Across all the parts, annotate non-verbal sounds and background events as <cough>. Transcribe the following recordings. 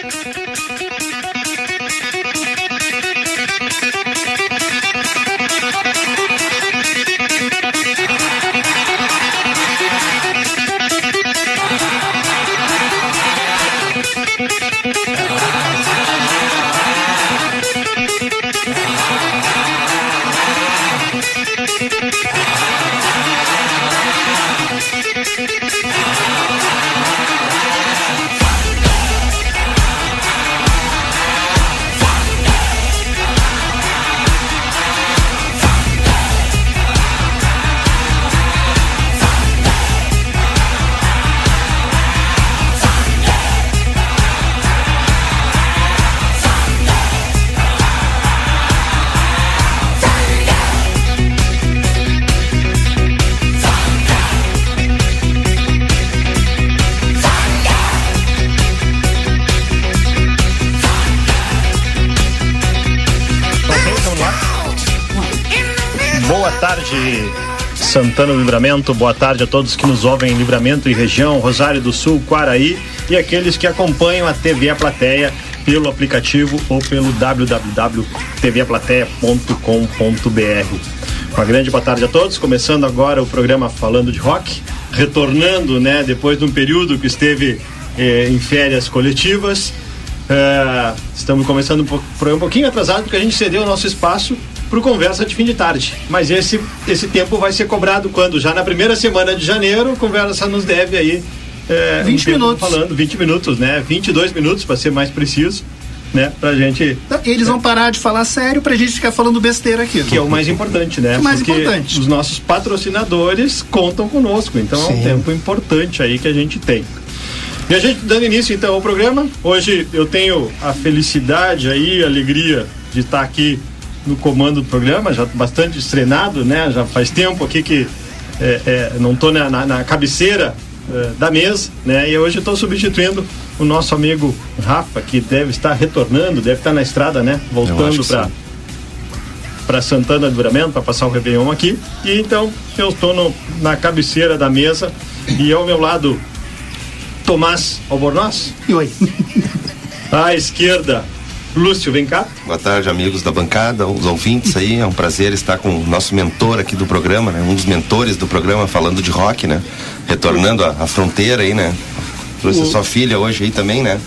Tarde, Santana Livramento. Boa tarde a todos que nos ouvem em Livramento e região, Rosário do Sul, Quaraí e aqueles que acompanham a TV A Plateia pelo aplicativo ou pelo www.tvaplateia.com.br. Uma grande boa tarde a todos. Começando agora o programa falando de rock, retornando, né, depois de um período que esteve eh, em férias coletivas. Eh, estamos começando um pouquinho atrasado porque a gente cedeu o nosso espaço para o Conversa de Fim de Tarde. Mas esse, esse tempo vai ser cobrado quando? Já na primeira semana de janeiro, Conversa nos deve aí. É, 20 um minutos. Falando, 20 minutos, né? 22 minutos, para ser mais preciso, né? Pra gente. Eles vão parar de falar sério pra gente ficar falando besteira aqui. Que é o mais importante, né? O mais Porque importante. os nossos patrocinadores contam conosco. Então é um Sim. tempo importante aí que a gente tem. E a gente dando início então ao programa. Hoje eu tenho a felicidade aí, a alegria de estar aqui no comando do programa, já bastante estrenado, né? Já faz tempo aqui que é, é, não estou na, na, na cabeceira é, da mesa, né? E hoje estou substituindo o nosso amigo Rafa, que deve estar retornando, deve estar na estrada, né? Voltando para para Santana do Livramento para passar o Réveillon aqui. E então eu estou na cabeceira da mesa e ao meu lado Tomás Albornoz, E oi. à esquerda Lúcio, vem cá. Boa tarde, amigos da bancada, os ouvintes aí. É um prazer estar com o nosso mentor aqui do programa, né? Um dos mentores do programa, falando de rock, né? Retornando a fronteira aí, né? Trouxe a sua filha hoje aí também, né?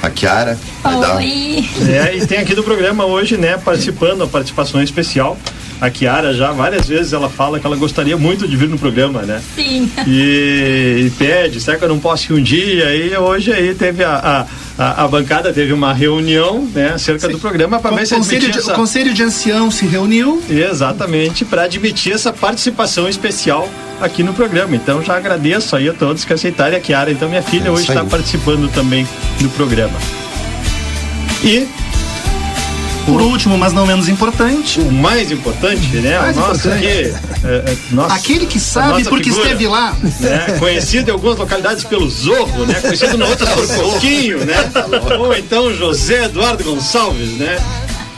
A Kiara. Vai dar- Oi! É, e tem aqui do programa hoje, né, participando, a participação especial. A Kiara já várias vezes ela fala que ela gostaria muito de vir no programa, né? Sim. E, e pede, será que eu não posso ir um dia? E hoje aí teve a, a, a, a bancada, teve uma reunião, né, acerca do programa para O ver se conselho, de, essa... o conselho de ancião se reuniu. Exatamente, para admitir essa participação especial aqui no programa. Então já agradeço aí a todos que aceitaram. A Kiara, então minha filha, É hoje está participando também do programa. E Por último, mas não menos importante, o mais importante, né? Mais o nosso importante. aqui, é, é, nossa, aquele que sabe nossa porque figura, esteve lá. Né? Conhecido em algumas localidades pelo Zorro, né? Conhecido em outras por Coquinho, né? Ou então José Eduardo Gonçalves, né?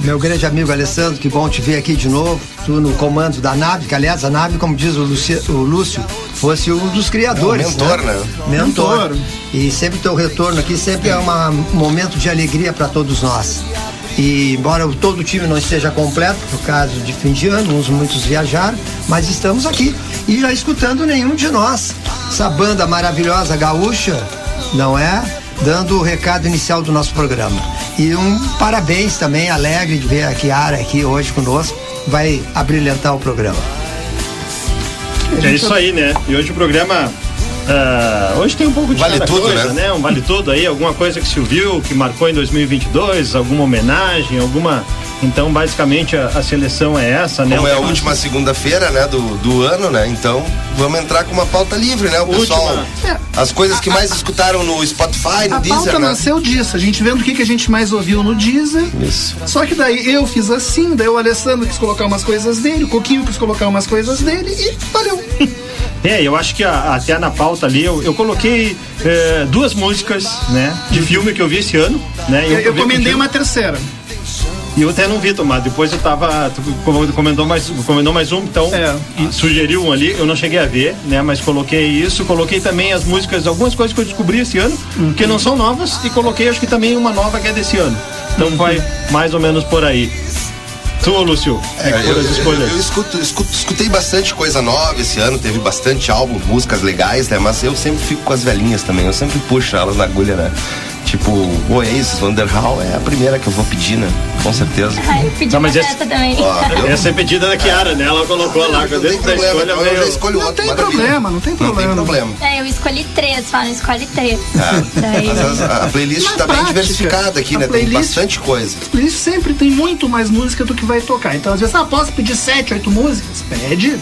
Meu grande amigo Alessandro, que bom te ver aqui de novo. Tu no comando da nave, que aliás a nave, como diz o, Luci- o Lúcio, fosse um dos criadores. É, um mentor, né? Mentor. Mentor. E sempre teu retorno aqui sempre é uma- um momento de alegria para todos nós. E embora todo o time não esteja completo, por causa de fim de ano, uns muitos viajaram, mas estamos aqui e já escutando nenhum de nós. Essa banda maravilhosa gaúcha, não é? Dando o recado inicial do nosso programa. E um parabéns também, alegre de ver a Kiara aqui hoje conosco, vai abrilhantar o programa. É isso aí, né? E hoje o programa. Ah, hoje tem um pouco de Vale cada tudo, coisa, né? Um vale tudo aí, alguma coisa que se ouviu, que marcou em 2022, alguma homenagem, alguma. Então, basicamente, a, a seleção é essa, né? Como é a última segunda-feira, né, do, do ano, né? Então, vamos entrar com uma pauta livre, né? O pessoal. Última. As coisas que mais escutaram no Spotify, no A Deezer, pauta né? nasceu disso, a gente vendo o que, que a gente mais ouviu no Deezer. Isso. Só que daí eu fiz assim, daí o Alessandro quis colocar umas coisas dele, o Coquinho quis colocar umas coisas dele e valeu. É, eu acho que a- até na pauta ali eu, eu coloquei eh, duas músicas, né? De filme que eu vi esse ano, né? Eu, eu comendei uma terceira. E eu até não vi, Tomás. Depois eu tava. Tu comentou mais, comentou mais um, então. É. sugeriu um ali, eu não cheguei a ver, né? Mas coloquei isso, coloquei também as músicas, algumas coisas que eu descobri esse ano, que não são novas, e coloquei acho que também uma nova que é desse ano. Então vai mais ou menos por aí. Tu, Lúcio, é, eu, as escolhas. eu- eu escuto, escuto- escutei bastante coisa nova esse ano, teve bastante álbum, músicas legais, né? Mas eu sempre fico com as velhinhas também, eu sempre puxo elas na agulha, né? Tipo, Oasis, Wonderhall é a primeira que eu vou pedir, né? Com certeza. <laughs> Ai, eu pedi Não, mas dessa também. Ó, eu- Essa é pedida da Kiara, né? Ela colocou lá, não tem problema, escolha eu já escolho Não outro, tem problema, não tem Não tem problema. problema. É, eu escolhi três, falam, escolhe três. É. Daí- Mas as- a, playlist Na tá bem prática, diversificada aqui, a né? Tem playlist- bastante coisa. Playlist sempre tem muito mais música do que vai tocar. Então, às vezes, ah, posso pedir sete, oito músicas? Pede.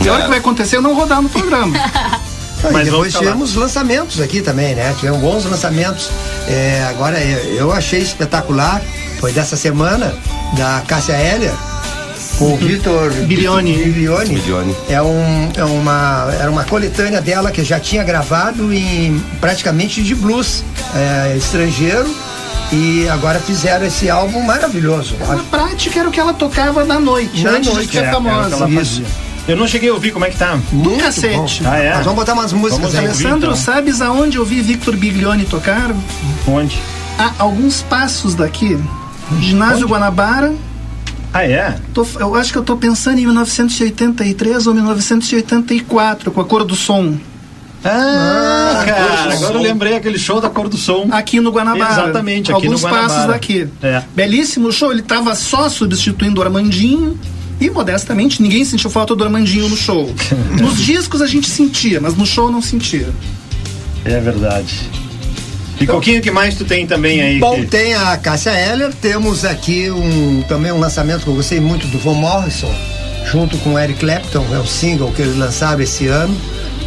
E a hora É. que vai acontecer, eu não rodar no programa. <laughs> Ah, Mas e depois tivemos lançamentos aqui também, né? Tivemos bons lançamentos. É, agora, eu eu achei espetacular, foi dessa semana, da Cássia Heller, com o <laughs> Vitor Bilioni. Bilioni. Bilioni. É, um, é uma, era uma coletânea dela que já tinha gravado em praticamente de blues é, estrangeiro. E agora fizeram esse álbum maravilhoso. Na prática, era o que ela tocava na noite, Na antes noite, de ser É, era o que famosa. Isso. Eu não cheguei a ouvir como é que tá. Muito cacete. bom. Ah, é? Nós vamos botar umas músicas aí. ouvir. Alessandro, então. sabes aonde eu vi Victor Biglione tocar? Onde? A alguns passos daqui. Ginásio Guanabara. Ah, é? Tô- eu acho que eu tô pensando em 1983 ou 1984, com a cor do som. Ah, cara, Cor do agora Som. eu lembrei aquele show da Cor do Som. Aqui no Guanabara. Exatamente, aqui Alguns no Guanabara. passos daqui. É. Belíssimo show. Ele tava só substituindo o Armandinho. E modestamente, ninguém sentiu falta do Armandinho no show. <laughs> Nos discos a gente sentia, mas no show não sentia. É verdade. E Coquinho, o que mais tu tem também aí? Bom, que- tem a Cássia Heller, temos aqui um, também um lançamento que eu gostei muito do Von Morrison, junto com o Eric Clapton, é o single que eles lançaram esse ano.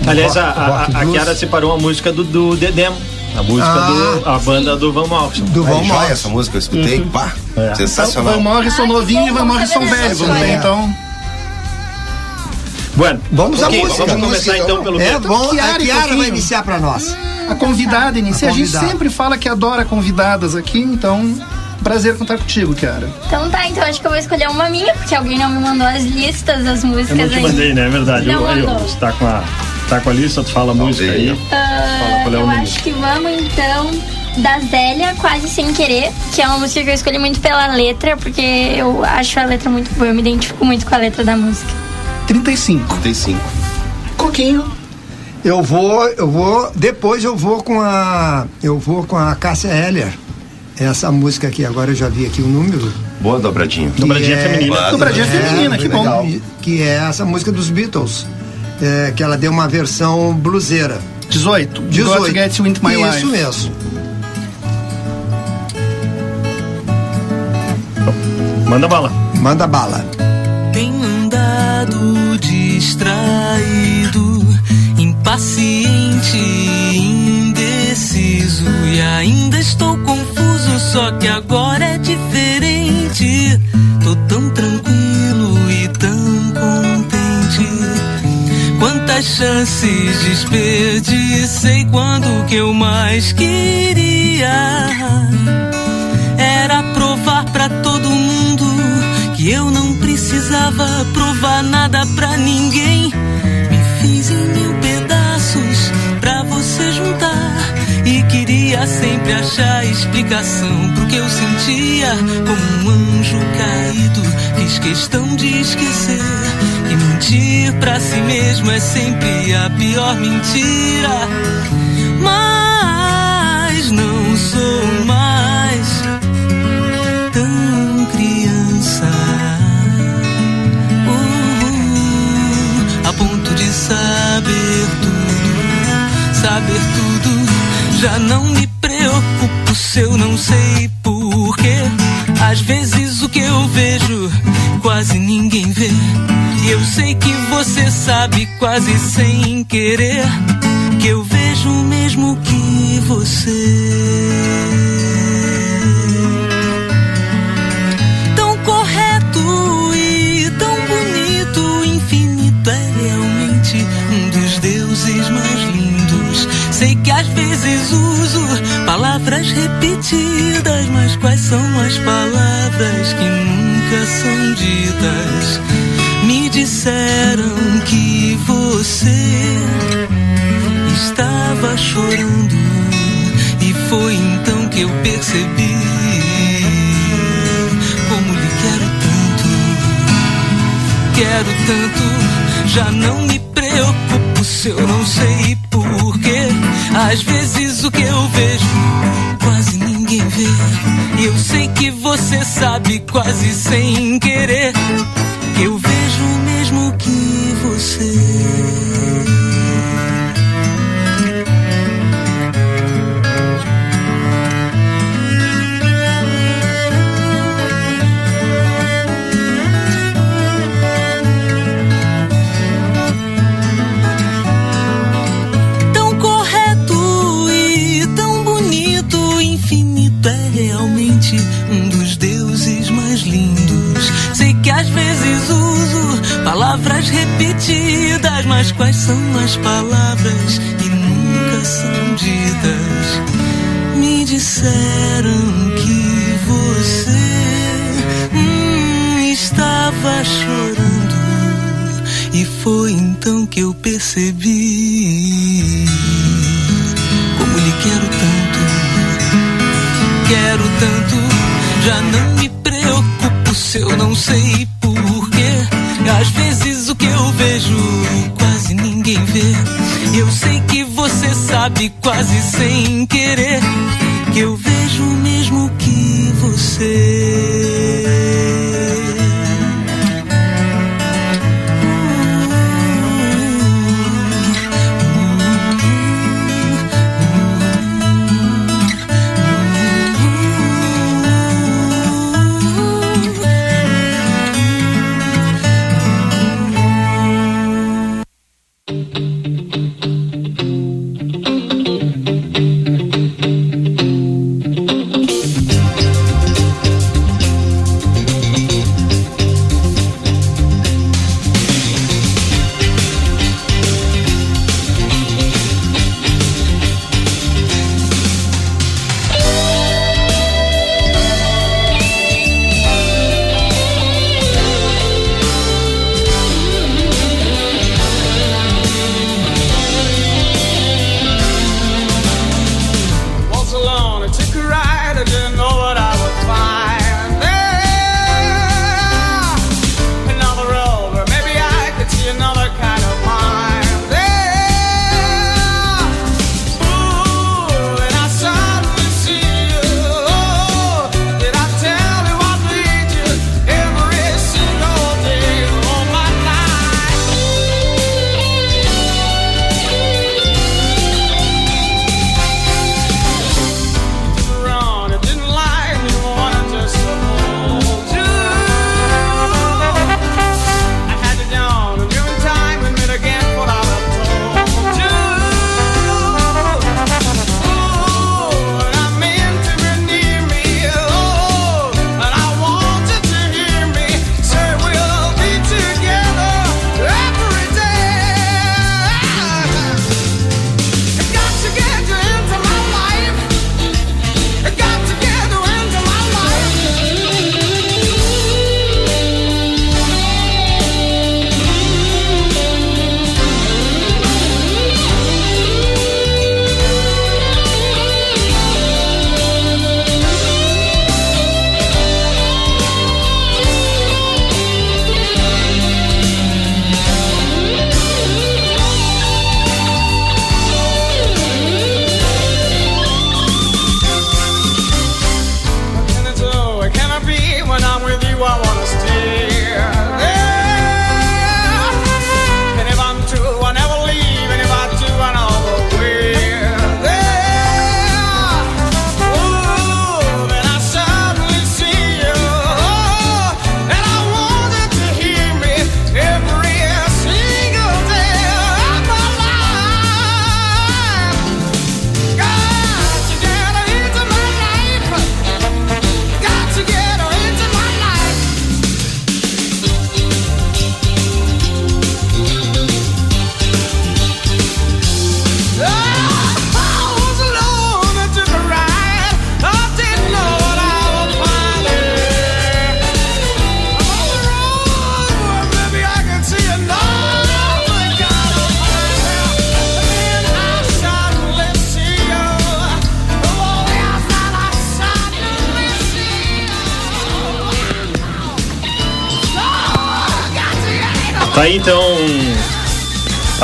Aliás, rock- a, a, a. Kiara separou a música do, do Dedem. A música Ah, do. A banda do Van Morrison. do joia Morrison. essa música, eu escutei, pá, É. sensacional. Van Morrison novinho e Van vamos Morrison velho. Vamos ver, então. Bueno, Vamos à ok, música. Vamos começar Música, então então. pelo É bom, Kiara a Kiara vai iniciar pra nós. A convidada inicia. A A, gente sempre fala que adora convidadas aqui, então. Prazer contar contigo, Kiara. Então tá, então acho que eu vou escolher uma minha, porque alguém não me mandou as listas das Eu músicas não te ainda. mandei, né? É verdade. Não eu, eu, mandou. você tá com a, tá com a lista, tu fala a música aí. Ah, Fala, qual é o eu número? acho que vamos então da Zélia, Quase Sem Querer, que é uma música que eu escolhi muito pela letra, porque eu acho a letra muito boa, eu me identifico muito com a letra da música. 35. Tem cinco. Coquinho. Eu vou, eu vou, depois eu vou com a, eu vou com a Cássia Heller. Essa música aqui, agora eu já vi aqui o número. Boa dobradinha. Dobradinha é- feminina. Dobradinha É, feminina, que bom. legal. Que é essa música dos Beatles, é, que ela deu uma versão bluseira. 18. 18. Got to Get You Into My Isso Life. mesmo. Manda bala. Manda bala. Tenho andado distraído, impaciente, indeciso e ainda estou confuso, só que agora é diferente. Tô tão tranquilo e tão contente. Quantas chances desperdicei quando que eu mais queria era provar pra todo mundo que eu não precisava provar nada pra ninguém. Me fiz em mil pedaços pra você juntar e queria sempre achar explicação pro que eu sentia como um anjo caído. Fiz questão de esquecer que mentir pra si mesmo é sempre a pior mentira. Mas não sou mais tão criança Uh, a ponto de saber tudo, saber tudo. Já não me preocupo se eu não sei porquê. Às vezes o que eu vejo quase ninguém vê. E eu sei que você sabe quase sem querer que eu vejo o mesmo que você vezes uso palavras repetidas mas quais são as palavras que nunca são ditas? Me disseram que você estava chorando e foi então que eu percebi como lhe quero tanto, quero tanto, já não me preocupo se eu não sei. Às vezes o que eu vejo quase ninguém vê. E eu sei que você sabe quase sem querer que eu vejo o mesmo que você. Repetidas, mas quais são as palavras que nunca são ditas? Me disseram que você hum, estava chorando. E foi então que eu percebi como lhe quero tanto, quero tanto, já não sabe quase sem querer que eu vejo o mesmo que você.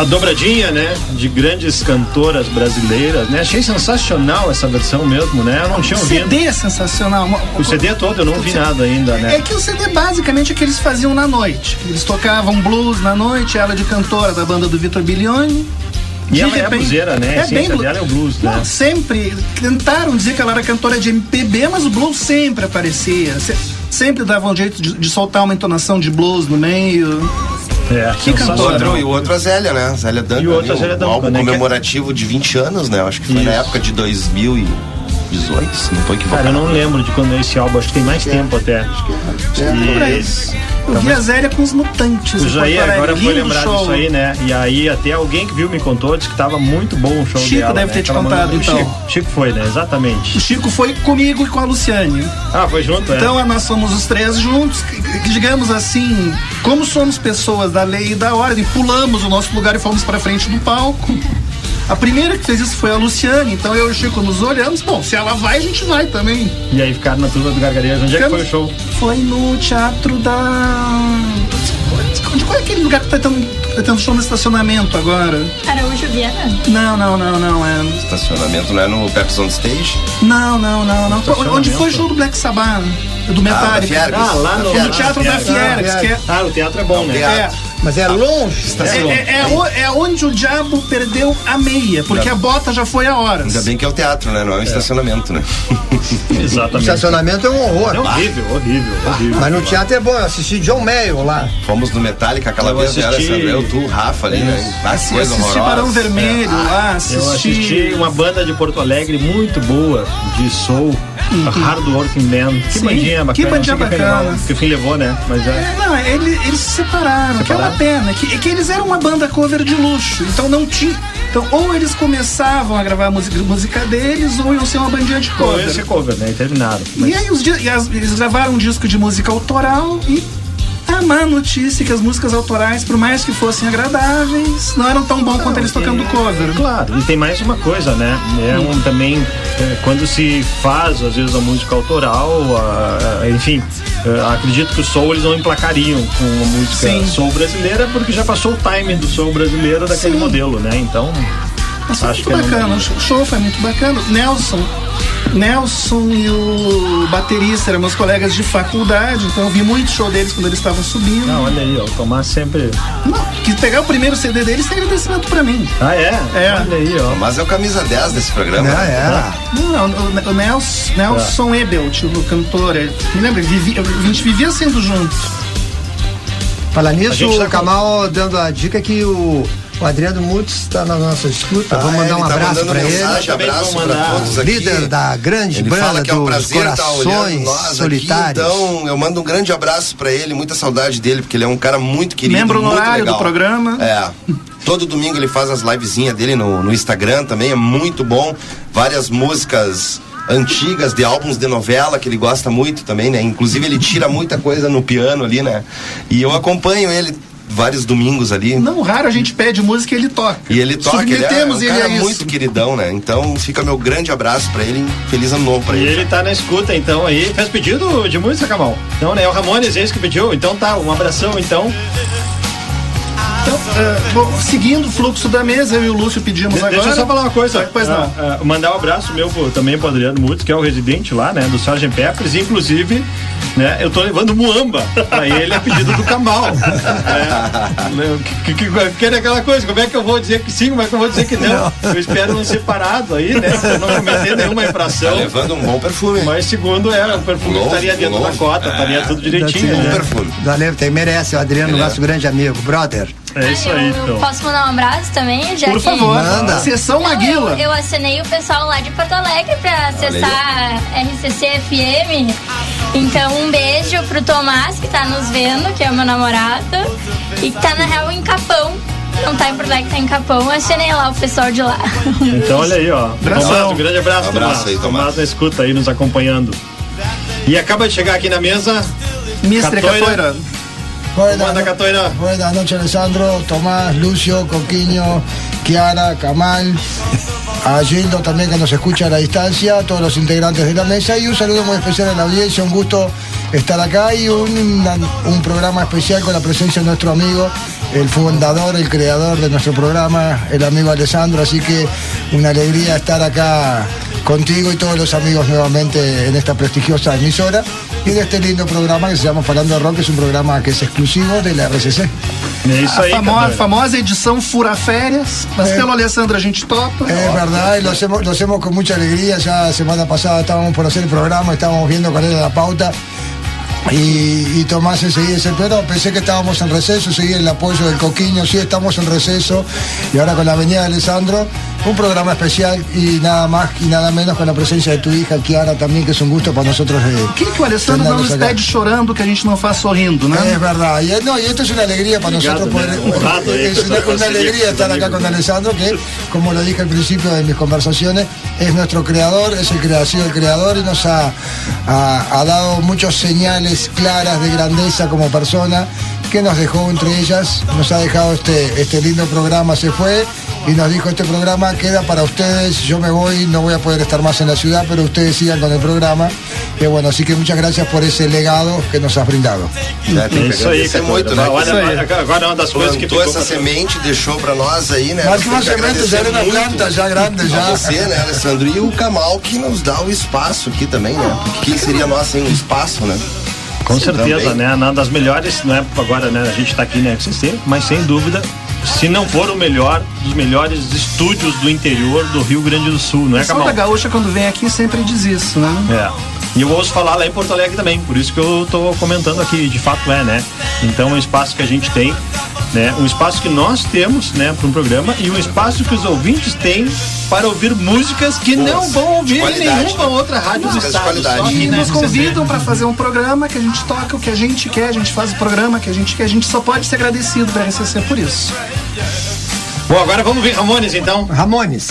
A dobradinha, né? De grandes cantoras brasileiras, né? Achei sensacional essa versão mesmo, né? Eu não tinha O ouvido. CD é sensacional. O CD todo eu não vi nada ainda, né? É que o CD basicamente é o que eles faziam na noite. Eles tocavam blues na noite, ela de cantora da banda do Vitor Bilione. E De ela é repente- bluseira, né? A É bem essência blu- dela é o blues, Não, né? sempre tentaram dizer que ela era cantora de MPB, mas o blues sempre aparecia. Se- sempre davam um jeito de, de soltar uma entonação de blues no meio. É, Que O cantora. outro, e o outro a Zélia, né? Zélia Duncan. E o outro a ali, Zélia um Duncan, álbum né? comemorativo de 20 anos, né? Eu acho que foi na Isso. época de 2018, se não tô equivocado. Cara, eu não lembro de quando é esse álbum, acho que tem mais tempo até. Por aí. E... Eu vi a Zélia com os mutantes. O em Jair Porto Alegre. agora foi lembrar show. disso aí, né? E aí até alguém que viu me contou, disse que tava muito bom o show Chico dela. deve né? ter te Aquela contado, então. Chico, Chico foi, né? Exatamente. O Chico foi comigo e com a Luciane. Ah, foi junto, é? Então nós somos os três juntos, que- que, digamos assim, como somos pessoas da lei e da ordem, pulamos o nosso lugar e fomos para frente do palco. A primeira que fez isso foi a Luciane, então eu e o Chico nos olhamos. Bom, se ela vai, a gente vai também. E aí ficaram na turma do Gargarejo. Onde é que foi o show? Foi no teatro da. De qual é aquele lugar que tá tendo, tá tendo show no estacionamento agora? Araújo Viana. Não, não, não, não. É... Estacionamento não é no Pepsi on Stage? Não, não, não, não. Onde foi o show do Black Sabbath? Do Metallica? Ah, lá no, no. Teatro da Fiergs. Que é. Ah, o teatro é bom, né? É, Mas é longe. É, é, é o- é onde o diabo perdeu a meia, porque a bota já foi a horas. Ainda bem que é o teatro, né? Não é um estacionamento, né? <laughs> O Exatamente. estacionamento é um horror. É horrível, horrível, horrível. Mas no teatro é bom, eu assisti John Mayer lá. Fomos no Metallica aquela Eu vez, né, assisti- Alessandro? Eu, tu, Rafa ali, né? Ah, Assi- coisa assisti. Barão Vermelho lá, Eu assisti. assisti uma banda de Porto Alegre muito boa, de soul, Hard Working Man. Que Sim, bandinha bacana. que bandinha bacana. Que, fim, que fim levou, né? Mas é. É, não, ele- eles se separaram, que é uma Separaram? pena. Que, que eles eram uma banda cover de luxo, então não tinha. Então, ou eles começavam a gravar a música, música deles, ou iam ser uma bandinha de cover. esse cover, né? E terminaram. Mas- E aí os e as- eles gravaram um disco de música autoral e a má notícia é que as músicas autorais, por mais que fossem agradáveis, não eram tão bom quanto eles tocando cover. Claro, e tem mais uma coisa, né? É um também, é, quando se faz, às vezes, a música autoral, a- a- enfim, é, acredito que o soul eles não emplacariam com a música Sim. soul brasileira, porque já passou o time do soul brasileiro daquele Sim. modelo, né? Então, Mas foi Acho muito que não- bacana, o show foi muito bacana. Nelson, Nelson e o baterista eram meus colegas de faculdade, então eu vi muito show deles quando eles estavam subindo. não, olha aí, ó, o Tomás sempre. Não, quis pegar o primeiro CD deles sem agradecimento pra mim. Ah, é? É. Olha aí, ó. Mas é o camisa 10 desse programa. Né? né? É. Não, o, o Nelson, Nelson Ebelt, o cantor, ele- me lembra, ele vivia- a gente vivia sendo junto. Falar nisso, tá o Kamal dando a dica que o, o Adriano Mutz está na nossa escuta. Vamos Ah, mandar ele um tá abraço mandando para ele. abraço mandar. todos aqui. Líder da grande Ele banda fala que é um dos prazer estar olhando corações nós aqui, solitários. então eu mando um grande abraço pra ele, muita saudade dele, porque ele é um cara muito querido, Membro muito honorário legal. do programa. É. Todo domingo ele faz as livezinhas dele no, no Instagram também, é muito bom. Várias músicas antigas de álbuns de novela que ele gosta muito também, né? Inclusive ele tira muita coisa no piano ali, né? E eu acompanho ele vários domingos ali. Não raro a gente pede música e ele toca. E ele toca, ele é, Submetemos um ele cara isso. muito queridão, né? Então fica meu grande abraço pra ele, feliz ano novo pra E ele. ele tá na escuta, então, aí. Fez pedido de música, Camal? Não, né? É o Ramones, esse que pediu. Então tá, um abração, então. Então, é, bom, seguindo o fluxo da mesa, eu e o Lúcio pedimos De- agora. Deixa eu só falar uma coisa. Pois não. Ah, ah, mandar um abraço meu pro- também pro Adriano Mutz, que é o residente lá, né? Do Sgt. Peppers. Inclusive, né? Eu tô levando muamba pra ele a pedido do Camal. <laughs> É, né, que, que, que, que era aquela coisa, como é que eu vou dizer que sim, como é que eu vou dizer que não? Eu espero não ser parado aí, né? Pra não cometer nenhuma Tá infração. levando um bom perfume. Mas segundo é, o perfume Longe, estaria dentro longe. da cota, estaria tudo direitinho, Um né? perfume. Valeu, tem, merece. O Adriano, é. nosso grande amigo, brother. É isso aí, eu então. Posso mandar um abraço também? Já Por que... favor, Manda. sessão Não, Maguila. eu, eu acenei o pessoal lá de Porto Alegre pra acessar RCC FM. Então, um beijo pro Tomás, que tá nos vendo, que é o meu namorado, e que tá, na real, em Capão. Não tá em Porto Alegre, tá em Capão. Acenei lá o pessoal de lá. Então olha aí, ó. Abração. Tomás, um grande abraço, Um abraço Tomás. aí, Tomás. Tomás na escuta aí, nos acompanhando. E acaba de chegar aqui na mesa. Mistre Catoira. Catoira. Buenas noches, Alessandro, Tomás, Lucio, Coquiño, Kiara, Kamal, a Gildo también que nos escucha a la distancia, todos los integrantes de la mesa y un saludo muy especial a la audiencia, un gusto estar acá y un, un programa especial con la presencia de nuestro amigo, el fundador, el creador de nuestro programa, el amigo Alessandro. Así que una alegría estar acá contigo y todos los amigos nuevamente en esta prestigiosa emisora y de este lindo programa que se llama Falando de Rock, que es un programa que es exclusivo de la RCC. É isso A aí, famo- cara. famosa edição Fura Férias, mas É. pelo Alessandro a gente topa. Es verdad, y lo hacemos, lo hacemos con mucha alegría. Ya la semana pasada estábamos por hacer el programa, estábamos viendo cuál era la pauta. Y, y Tomás enseguida dice, pero pensé que estábamos en receso, seguí el apoyo del Coquiño, sí estamos en receso. Y ahora con la venida de Alessandro, un programa especial y nada más y nada menos con la presencia de tu hija Kiara también, que es un gusto para nosotros. eh, que, o Alessandro acá. pede chorando que a gente não faz sorrindo, né? Es verdad, y, no, y esto es una alegría para Obrigado, nosotros poder, Honrado es una, alegría estar acá con Alessandro, que como lo dije al principio de mis conversaciones, es nuestro creador, es el el creador y nos ha, ha- ha dado muchas señales claras de grandeza como persona que nos dejó entre ellas, nos ha dejado este, este lindo programa, se fue y nos dijo este programa queda para ustedes, yo me voy, no voy a poder estar más en la ciudad, pero ustedes sigan con el programa. Que bueno, así que muchas gracias por esse legado que nos has brindado. É, É que isso aí, muito, né? Olha, agora é uma das coisas que ficou essa semente, deixou pra nós aí, né? Mas que uma semente já era uma muito planta, já grande, já. você, né, Alessandro? E o Kamal que nos dá o espaço aqui também, né? Porque quem seria nós sem um espaço, né? Com certeza, também. né? Uma das melhores, não é agora, né? A gente tá aqui na XCC, mas sem dúvida, se não for o melhor, dos melhores estúdios do interior do Rio Grande do Sul, não é, Camal? da Gaúcha, quando vem aqui, sempre diz isso, né? É. E eu ouço falar lá em Porto Alegre também, por isso que eu tô comentando aqui, de fato é, né? Então é um espaço que a gente tem, né? Um espaço que nós temos, né, para um programa e um espaço que os ouvintes têm para ouvir músicas que Boas, não vão ouvir em nenhuma né? outra rádio do estado. só aqui E na nos convidam para fazer um programa que a gente toca o que a gente quer, a gente faz o programa que a gente quer, a gente só pode ser agradecido pra RCC por isso. Bom, agora vamos ver Ramones então. Ramones.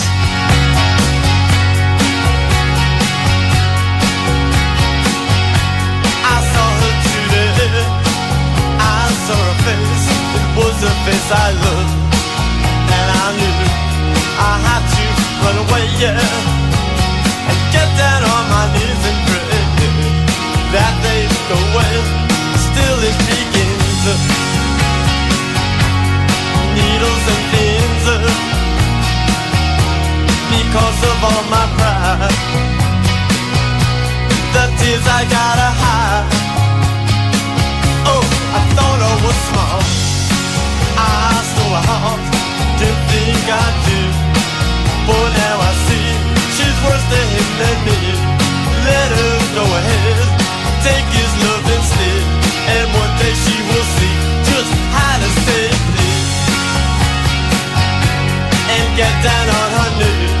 Face I loved. And I knew I had to run away, yeah. And get down on my knees and pray that they'd go away. Still it begins. Needles and pins. Because of all my pride the tears I gotta I'd do. But now I see she's worse to him than me. Let her go ahead. Take his love instead. And one day she will see just how to save me. And get down on her knees.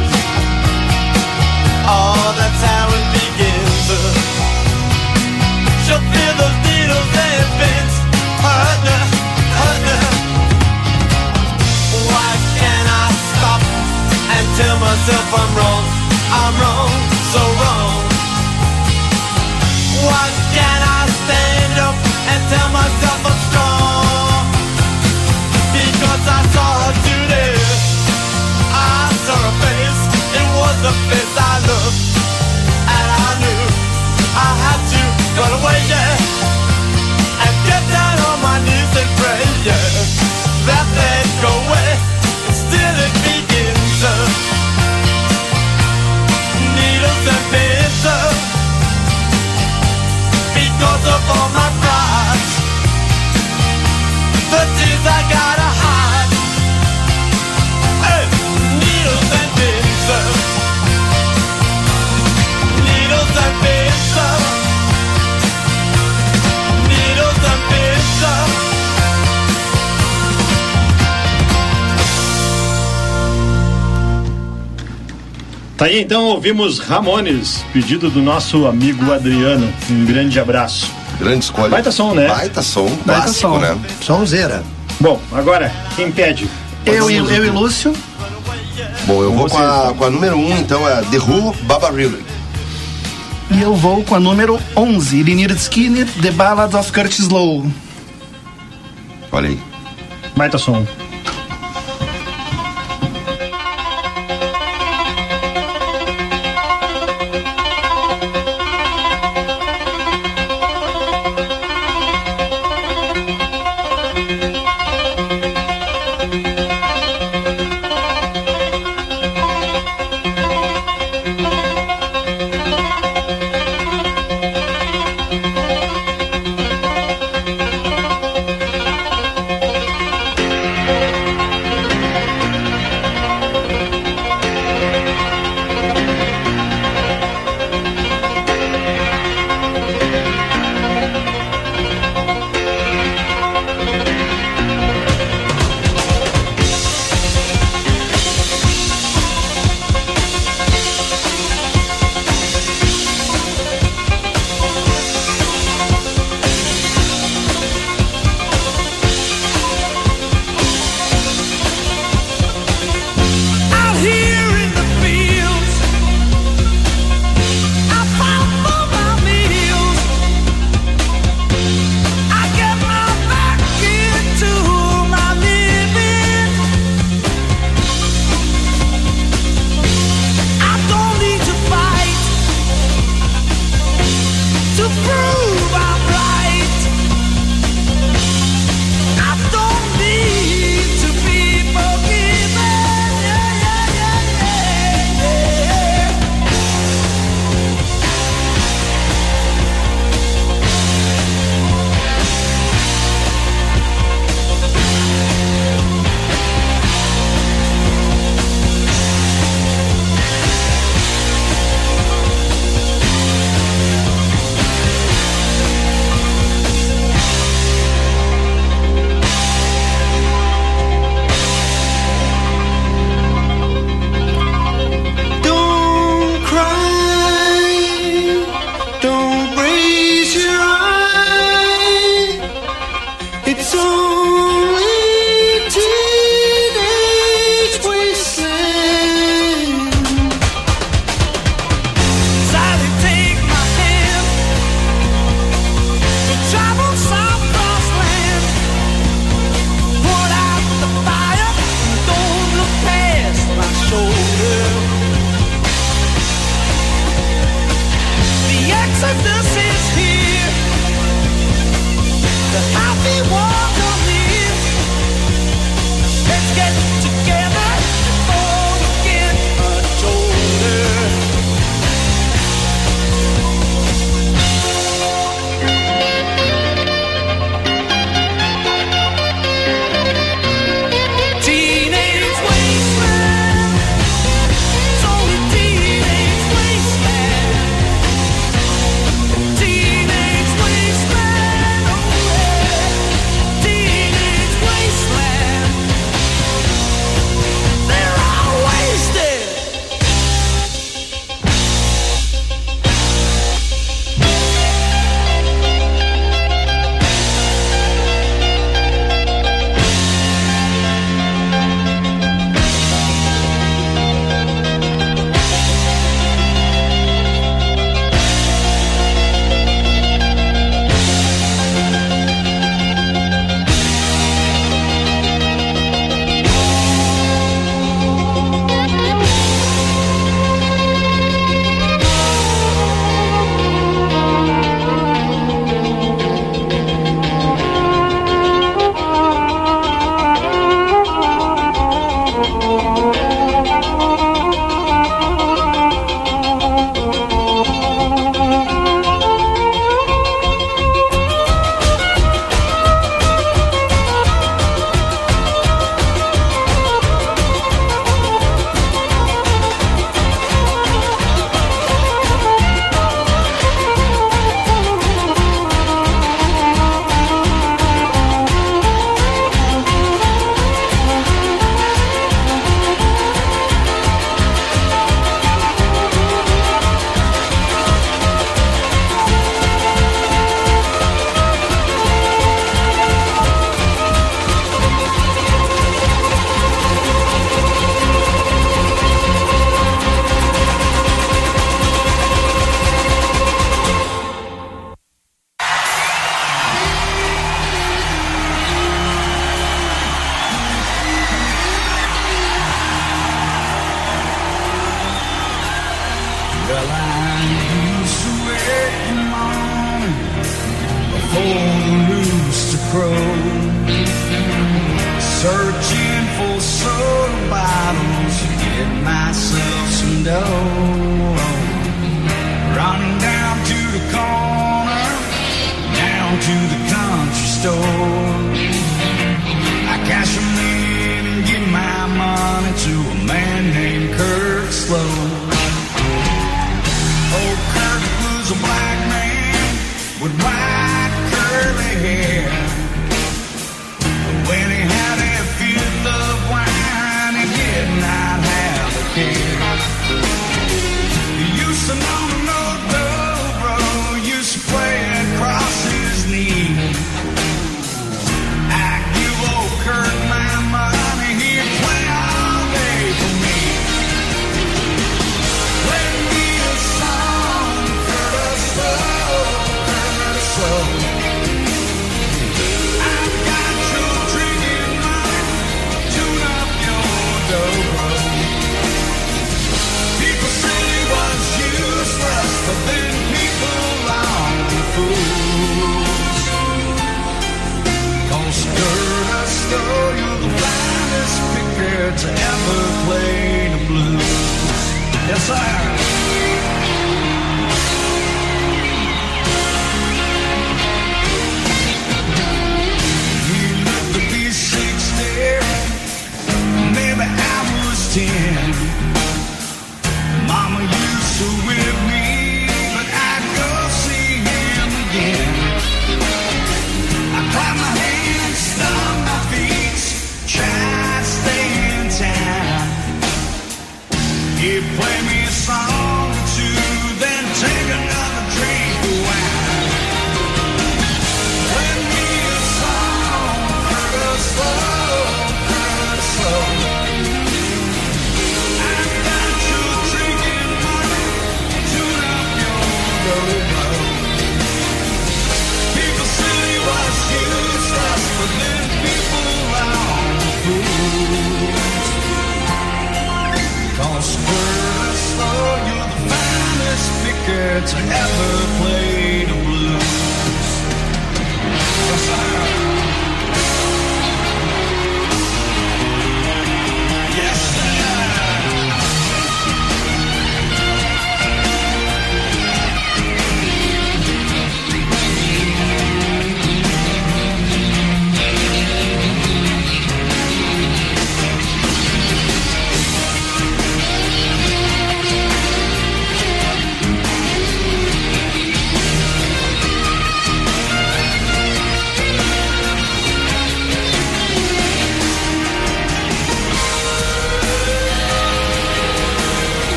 Tá aí então, ouvimos Ramones, pedido do nosso amigo Adriano. Um grande abraço. Grande escolha. Baita som, né? Baita som, Baita clássico, som. né? Sonzeira. Bom, agora, quem pede? Eu, e- eu e Lúcio, Bom, eu vou com a, com a número 1, um, então, é The Who, Baba Riley. e eu vou com a número 11, Lynyrd Skinner, The Ballad of Curtis Lowe. Olha aí. Baita som.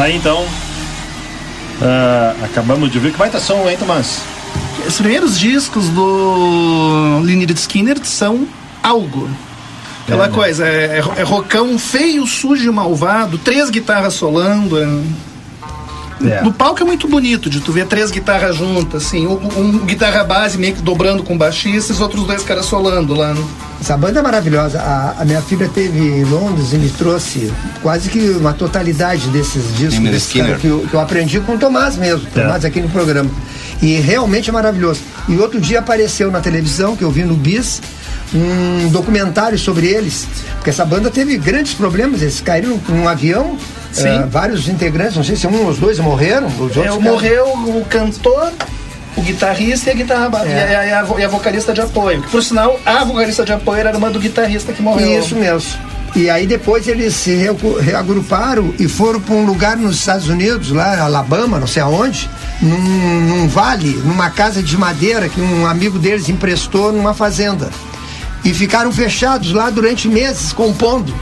Tá aí então. Ah, acabamos de ver que baita som, hein, Tomás? Os primeiros discos do Lynyrd Skinner são algo. Aquela É, né? coisa, é, é, é rocão feio, sujo e malvado, três guitarras solando. é- É. No palco é muito bonito de tu ver três guitarras juntas, assim, um, um guitarra base meio que dobrando com baixista e os outros dois caras solando lá. né? Essa banda é maravilhosa. A, a minha filha teve em Londres e me trouxe quase que uma totalidade desses discos Skinner. caras que, eu, que eu aprendi com o Tomás mesmo, É. Tomás aqui no programa. E realmente é maravilhoso. E outro dia apareceu na televisão, que eu vi no Bis, um documentário sobre eles, porque essa banda teve grandes problemas, eles caíram num avião, Sim. eh, vários integrantes, não sei se um ou os dois morreram, os outros É, morreu o cantor, o guitarrista e a guitarra É. e, a, e a e a vocalista de apoio. Por sinal, a vocalista de apoio era uma do guitarrista que morreu. Isso mesmo. E aí depois eles se reagruparam e foram para um lugar nos Estados Unidos, lá Alabama, não sei aonde, num, num vale, numa casa de madeira que um amigo deles emprestou numa fazenda. E ficaram fechados lá durante meses, compondo.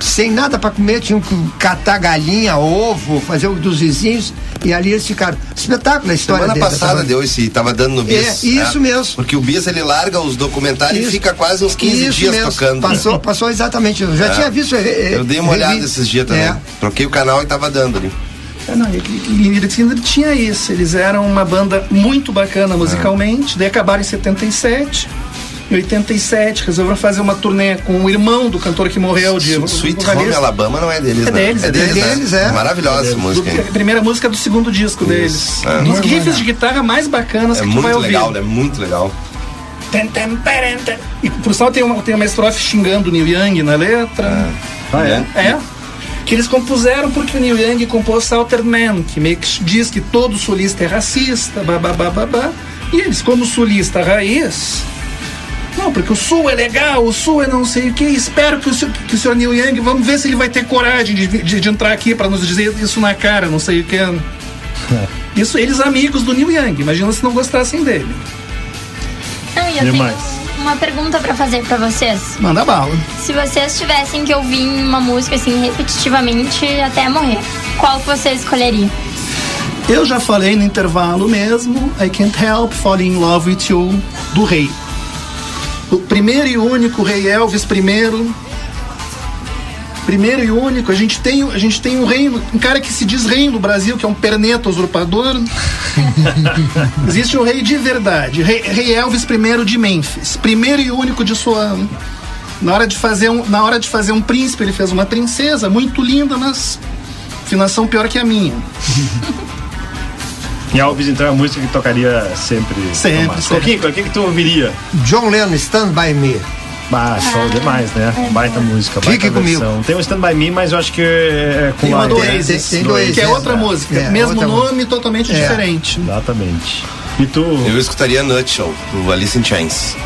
Sem nada para comer, tinham que catar galinha, ovo, fazer o dos vizinhos. E ali eles ficaram. Espetáculo a história Semana deles, passada essa deu esse, tava dando no Bis. É, isso mesmo. Porque o Bis ele larga os documentários Isso. e fica quase uns 15 Isso dias mesmo. tocando. Passou, passou exatamente. Eu já É. tinha visto. eh, Eu dei uma olhada esses dias também. É. Troquei o canal e tava dando ali. É, não, e e Lynyrd Skynyrd tinha isso. Eles eram uma banda muito bacana musicalmente. Daí acabaram em 77. Em 87 resolveram fazer uma turnê com o irmão do cantor que morreu, de Su- Sweet vocalista. Home Alabama não é deles, É né? deles, é deles, né? é. Maravilhosa essa música. Do- hein? a primeira música do segundo disco deles. É. Um dos Muito riffs legal. de guitarra mais bacanas É que tu vai muito ouvir. legal, né? Muito legal. Tem, tem, perem, tem. E por sinal tem uma, tem uma estrofe xingando o Neil Young na letra. Ah, é? É. Que eles compuseram porque o Neil Young compôs Southern Man, que meio que diz que todo sulista é racista, babá. E eles, como sulista raiz, não, porque o sul é legal, o sul é não sei o que. Espero que o, senhor- que o senhor Neil Young, vamos ver se ele vai ter coragem de, de- de entrar aqui para nos dizer isso na cara, não sei o que. <laughs> Isso eles amigos do Neil Young, imagina se não gostassem dele. Não, e eu Demais. tenho uma pergunta pra fazer pra vocês. Manda bala. Se vocês tivessem que ouvir uma música assim repetitivamente até morrer, qual que vocês escolheriam? Eu já falei no intervalo mesmo, I Can't Help Falling in Love with You, do Rei. O primeiro e único Rei Elvis primeiro. Primeiro e único, a gente tem, a gente tem um rei, um cara que se diz rei no Brasil, que é um perneta usurpador. <laughs> Existe um rei de verdade, rei, rei Elvis primeiro de Memphis, primeiro e único de sua na hora de fazer um, na hora de fazer um príncipe, ele fez uma princesa muito linda, mas afinação pior que a minha. <laughs> E Alves, então, é a música que tocaria sempre. Sempre, sempre. Coquinho, o que, que tu ouviria? John Lennon, Stand By Me. Bah, show demais, né? Baita música, baita Fique comigo. versão. Tem o Stand By Me, mas eu acho que é com Tem uma a- do tem- Oasis, tem do Oasis, que é outra é. música, É, mesmo outra nome, totalmente É. diferente. Exatamente. E tu? Eu escutaria Nutshell, do Alice in Chains.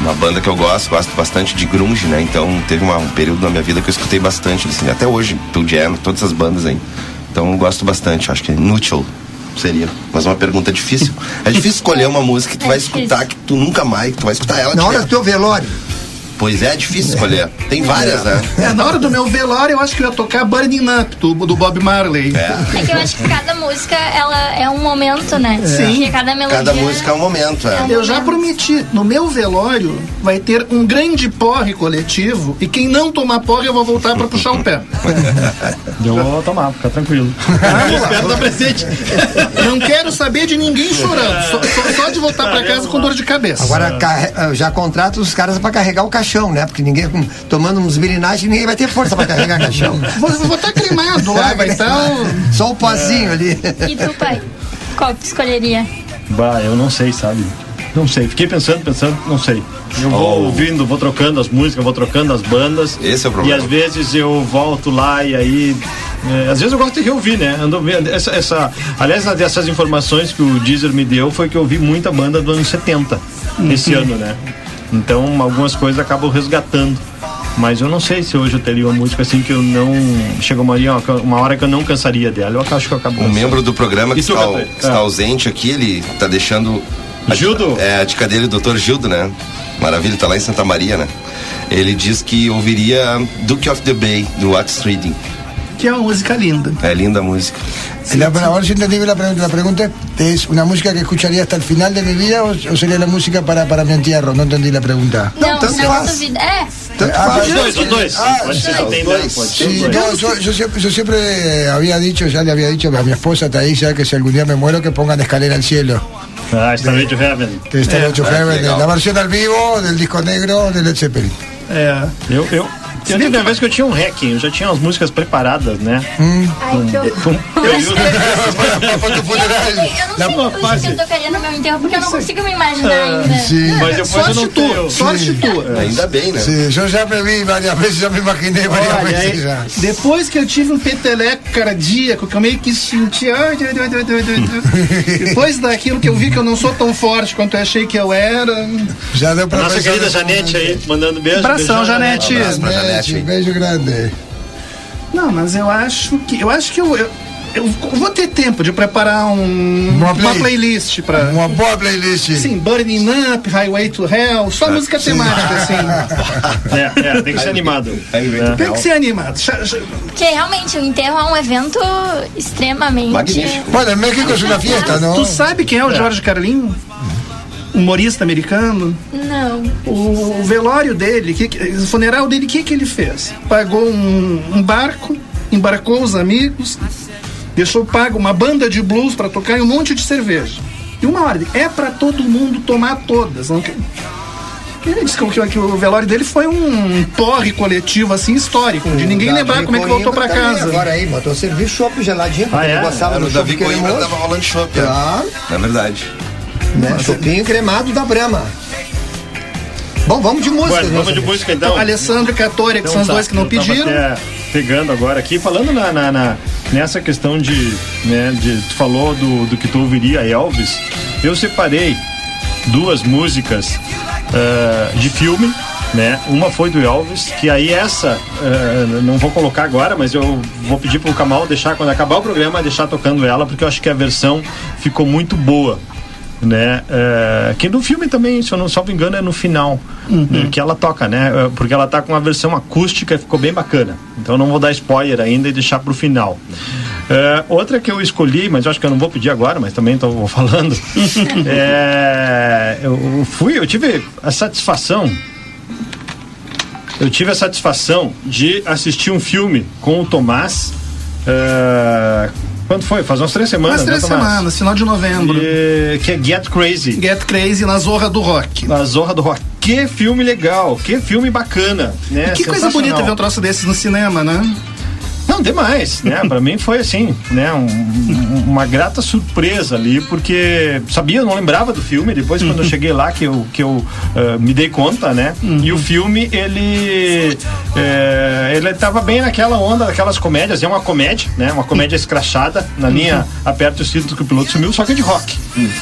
Uma banda que eu gosto, gosto bastante de grunge, né? Então teve uma- um período na minha vida que eu escutei bastante, assim, até hoje, Pearl Jam, todas essas bandas aí. Então eu gosto bastante, acho que é Nutshell seria. Mas uma pergunta difícil. É difícil escolher uma música que tu É vai difícil. escutar, que tu nunca mais, que tu vai escutar ela Na hora do teu velório. Pois é, é difícil escolher. Tem várias, né? É, na hora do meu velório, eu acho que eu ia tocar Burning Up, do, do Bob Marley. É que eu acho que cada música ela é um momento, né? Sim. Porque cada melodia. Cada música é um momento, é. Eu já prometi, no meu velório vai ter um grande porre coletivo e quem não tomar porre eu vou voltar pra puxar o pé. <laughs> Eu vou tomar, fica tranquilo. Espero dar presente. Não quero saber de ninguém chorando, só, só- só de voltar pra casa com dor de cabeça. Agora já contrato os caras pra carregar o caixão, né? Porque ninguém, com- tomando uns virinagem, ninguém vai ter força pra carregar <laughs> caixão. Vou estar cremado lá, vai estar. o- Só o pozinho ali. E tu, pai? Qual que escolheria? Bah, eu não sei, sabe? Não sei. Fiquei pensando, pensando, não sei. Eu vou Oh. ouvindo, vou trocando as músicas, vou trocando as bandas. Esse é o E problema. às vezes eu volto lá e aí. é, às vezes eu gosto de reouvir, né? Ando vendo. Essa, essa, aliás, uma dessas informações que o Deezer me deu foi que eu vi muita banda do ano 70 esse ano, né? Então algumas coisas acabam resgatando. Mas eu não sei se hoje eu teria uma música assim que eu não. Chega uma, uma hora que eu não cansaria dela. Eu acho que eu acabo Um cansando. membro do programa que está, que está Ah. ausente aqui, ele tá deixando. a- Gildo? É, a dica dele, o doutor Gildo, né? Maravilha, tá lá em Santa Maria, né? Ele diz que ouviria Duke of the Bay, do Otis Reading. Que é uma música linda. É linda a música. La, a ver si entendí la pregunta. La pregunta es una música que escucharía hasta el final de mi vida o, o sería la música para, para mi entierro. No entendí la pregunta. Não, tanto não faz. Ah. Ah, Sí, no, yo, siempre, había dicho, ya le había dicho a mi esposa Taisa que si algún día me muero que pongan escalera al cielo. Ah, Starway to Heaven. Hecho ah, Heaven, legal. la versión al vivo del disco negro de Led Zeppelin. É. Eu, eu, eu teve uma vez que eu tinha um hacking, eu já tinha as músicas preparadas, né? ai, que funeral. Eu não sei fase. eu tocaria no meu enterro, porque eu não consigo me imaginar ainda. Sí. Mas depois eu não tenho. tua, sorte tua. Ainda bem, né? Sí, yo ya me vi varias veces, ya me Olha, veces aí, ya. depois que eu tive um peteleco cardíaco, que eu meio que senti. Depois daquilo que eu vi que eu não sou tão forte quanto eu achei que eu era. Ya deu para Nossa querida Janete aí, mandando beijo. Abração, Janete. Abraço pra Janete. Janete, beijo grande. Não, mas eu acho que. Eu acho que eu. eu eu vou ter tempo de preparar um, Uma uma, play- playlist pra. Uma boa playlist. Sim, Burning Up, Highway to Hell, só música temática, <laughs> assim. É, é, tem que ser animado. É. Tem que ser animado. Porque realmente o enterro é um evento extremamente. Magnífico. Bueno, en México es una fiesta, ¿no? Tu sabe quem é o Jorge Carlin? Humorista americano. Não. O velório dele, que, o funeral dele, o que, que ele fez? Pagou um, um barco, embarcou os amigos, deixou pago uma banda de blues para tocar e um monte de cerveja. E uma ordem, é para todo mundo tomar todas. Não que- Ele disse que, o- que o velório dele foi um porre coletivo, assim, histórico, de ninguém Davi lembrar como é que voltou para também, casa. Agora aí, botou serviço chopp geladinho, Ah, é? gostava Era do Davi Coimbra tava rolando chopp. né? Claro, É verdade. Né? Chopinho cremado da Brahma. Bom, vamos de música. Bueno, vamos meus de música então. Alessandro e Catória, que Então são os tá, dois que não pediram. até pegando agora aqui, falando na, na- na- nessa questão de, né, de. Tu falou do, do que tu ouviria Elvis. Eu separei duas músicas eh, de filme. Né? Uma foi do Elvis, que aí essa eh, não vou colocar agora, mas eu vou pedir pro Kamal deixar, quando acabar o programa, deixar tocando ela, porque eu acho que a versão ficou muito boa. Né? É, que no filme também, se eu não salvo engano, é no final né, que ela toca, né? É, Porque ela tá com uma versão acústica e ficou bem bacana. Então não vou dar spoiler ainda e deixar pro final. É, outra que eu escolhi, mas eu acho que eu não vou pedir agora, mas também estou falando. <laughs> é, eu, eu fui, eu tive a satisfação eu tive a satisfação de assistir um filme com o Tomás. é, quando foi? Faz umas três semanas, Umas três né, semanas, final de novembro. E- que é Get Crazy. Get Crazy na Zorra do Rock. Na Zorra do Rock. Que filme legal, que filme bacana, né? Que coisa bonita ver um troço desses no cinema, né? Não, demais, né? <laughs> Pra mim foi assim, né? um- um- uma grata surpresa ali, porque sabia, eu não lembrava do filme. Depois, quando eu cheguei lá, que eu, que eu eh, me dei conta, né? E o filme, ele. eh, ele tava bem naquela onda daquelas comédias. É uma comédia, né? Uma comédia escrachada, na linha Aperta o cinto que o piloto sumiu, só que de rock.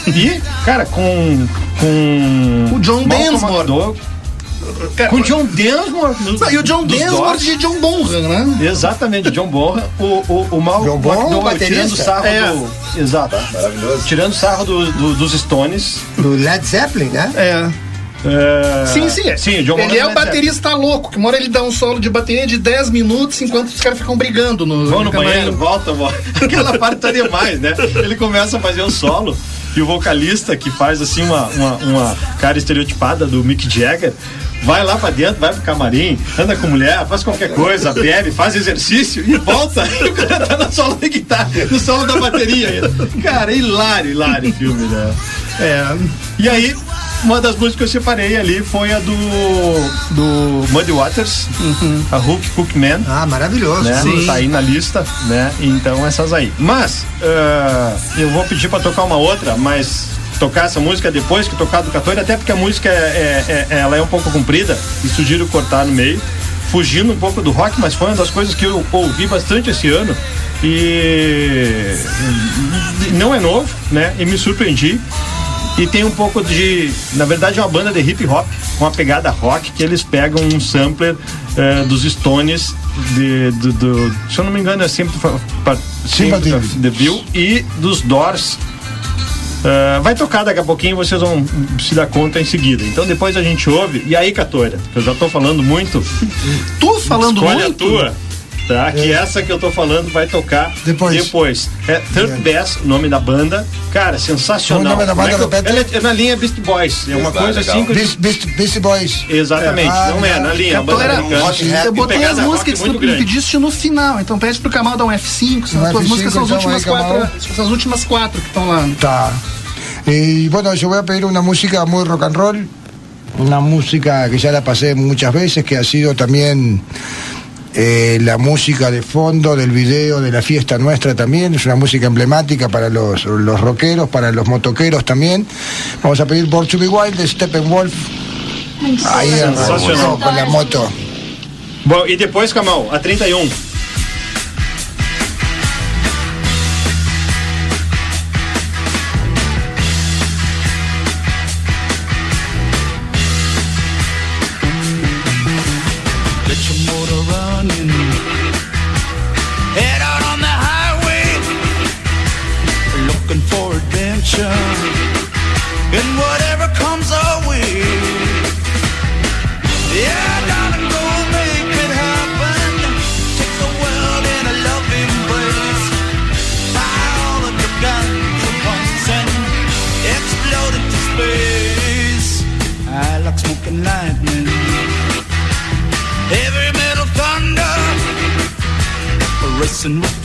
E, cara, com. com O John Densmore. McDowell, Com o John Densmore. Não, e o John Densmore Doors. de John Bonham, né? Exatamente, John Bonham, o, o, o Mal John Bonham, tirando sarro É. do. Exato. Maravilhoso. Tirando sarro do- do- dos Stones. Do Led Zeppelin, né? É. É, Sim, sim. Sim, o John Bonham Ele é o Led Zeppelin. baterista louco, que uma hora ele dá um solo de bateria de 10 minutos enquanto os caras ficam brigando no, Vão no camarim. banheiro, volta, volta. <laughs> Aquela parte tá demais, né? Ele começa a fazer o solo e o vocalista que faz assim uma, uma, uma cara estereotipada do Mick Jagger vai lá pra dentro, vai pro camarim, anda com mulher, faz qualquer coisa, bebe, faz exercício e volta. E <laughs> o cara tá no solo da guitarra, no solo da bateria. Cara, hilário, hilário o filme, né? É. E aí, uma das músicas que eu separei ali foi a do, do Muddy Waters, a Hook Hook Man Ah, maravilhoso. né? Sim. Tá aí na lista, né? Então essas aí. Mas ah, eu vou pedir pra tocar uma outra, mas tocar essa música depois que tocar do Católico, até porque a música é, é- é- ela é um pouco comprida e sugiro cortar no meio. Fugindo um pouco do rock, mas foi uma das coisas que eu ouvi bastante esse ano e não é novo, né? E me surpreendi. E tem um pouco de. Na verdade, é uma banda de hip hop, com uma pegada rock, que eles pegam um sampler eh, dos Stones, de, do, do- se eu não me engano, é sempre Sympathy. The Bill e dos Doors. Eh, vai tocar daqui a pouquinho, vocês vão se dar conta em seguida. Então depois a gente ouve. E aí, Catória, que eu já tô falando muito, Tu falando escolhe muito. a tua. Tá? Que essa que eu tô falando vai tocar Depois. depois. É Third Bass, o nome da banda. Cara, sensacional. O nome da banda, Como é que eu- é, é na linha Beast Boys. É uma Exato, coisa legal. assim Beast, Beast, Beast Boys. Exatamente, Ah, não é, na linha, a banda Católica, americana. rock rap, eu botei as músicas que tu me pediste no final. Então pede pro Kamal dar um F5, são Um as tuas F5, músicas são as então, últimas Kamal. quatro. São as últimas quatro que estão lá. Está. Y bueno, yo voy a pedir una música muy rock and roll, una música que ya la pasé muchas veces, que ha sido también eh, la música de fondo del video de la fiesta nuestra también, es una música emblemática para los, los rockeros, para los motoqueros también. Vamos a pedir Born to Be Wild de Steppenwolf. Ahí con la moto. Bom, e depois, Camal, a 31. Adventure. And whatever comes our way. Yeah, darling, go make it happen. Take the world in a loving embrace. Fire all of your guns at once and explode into space. I like smoking lightning. Heavy metal thunder Racing with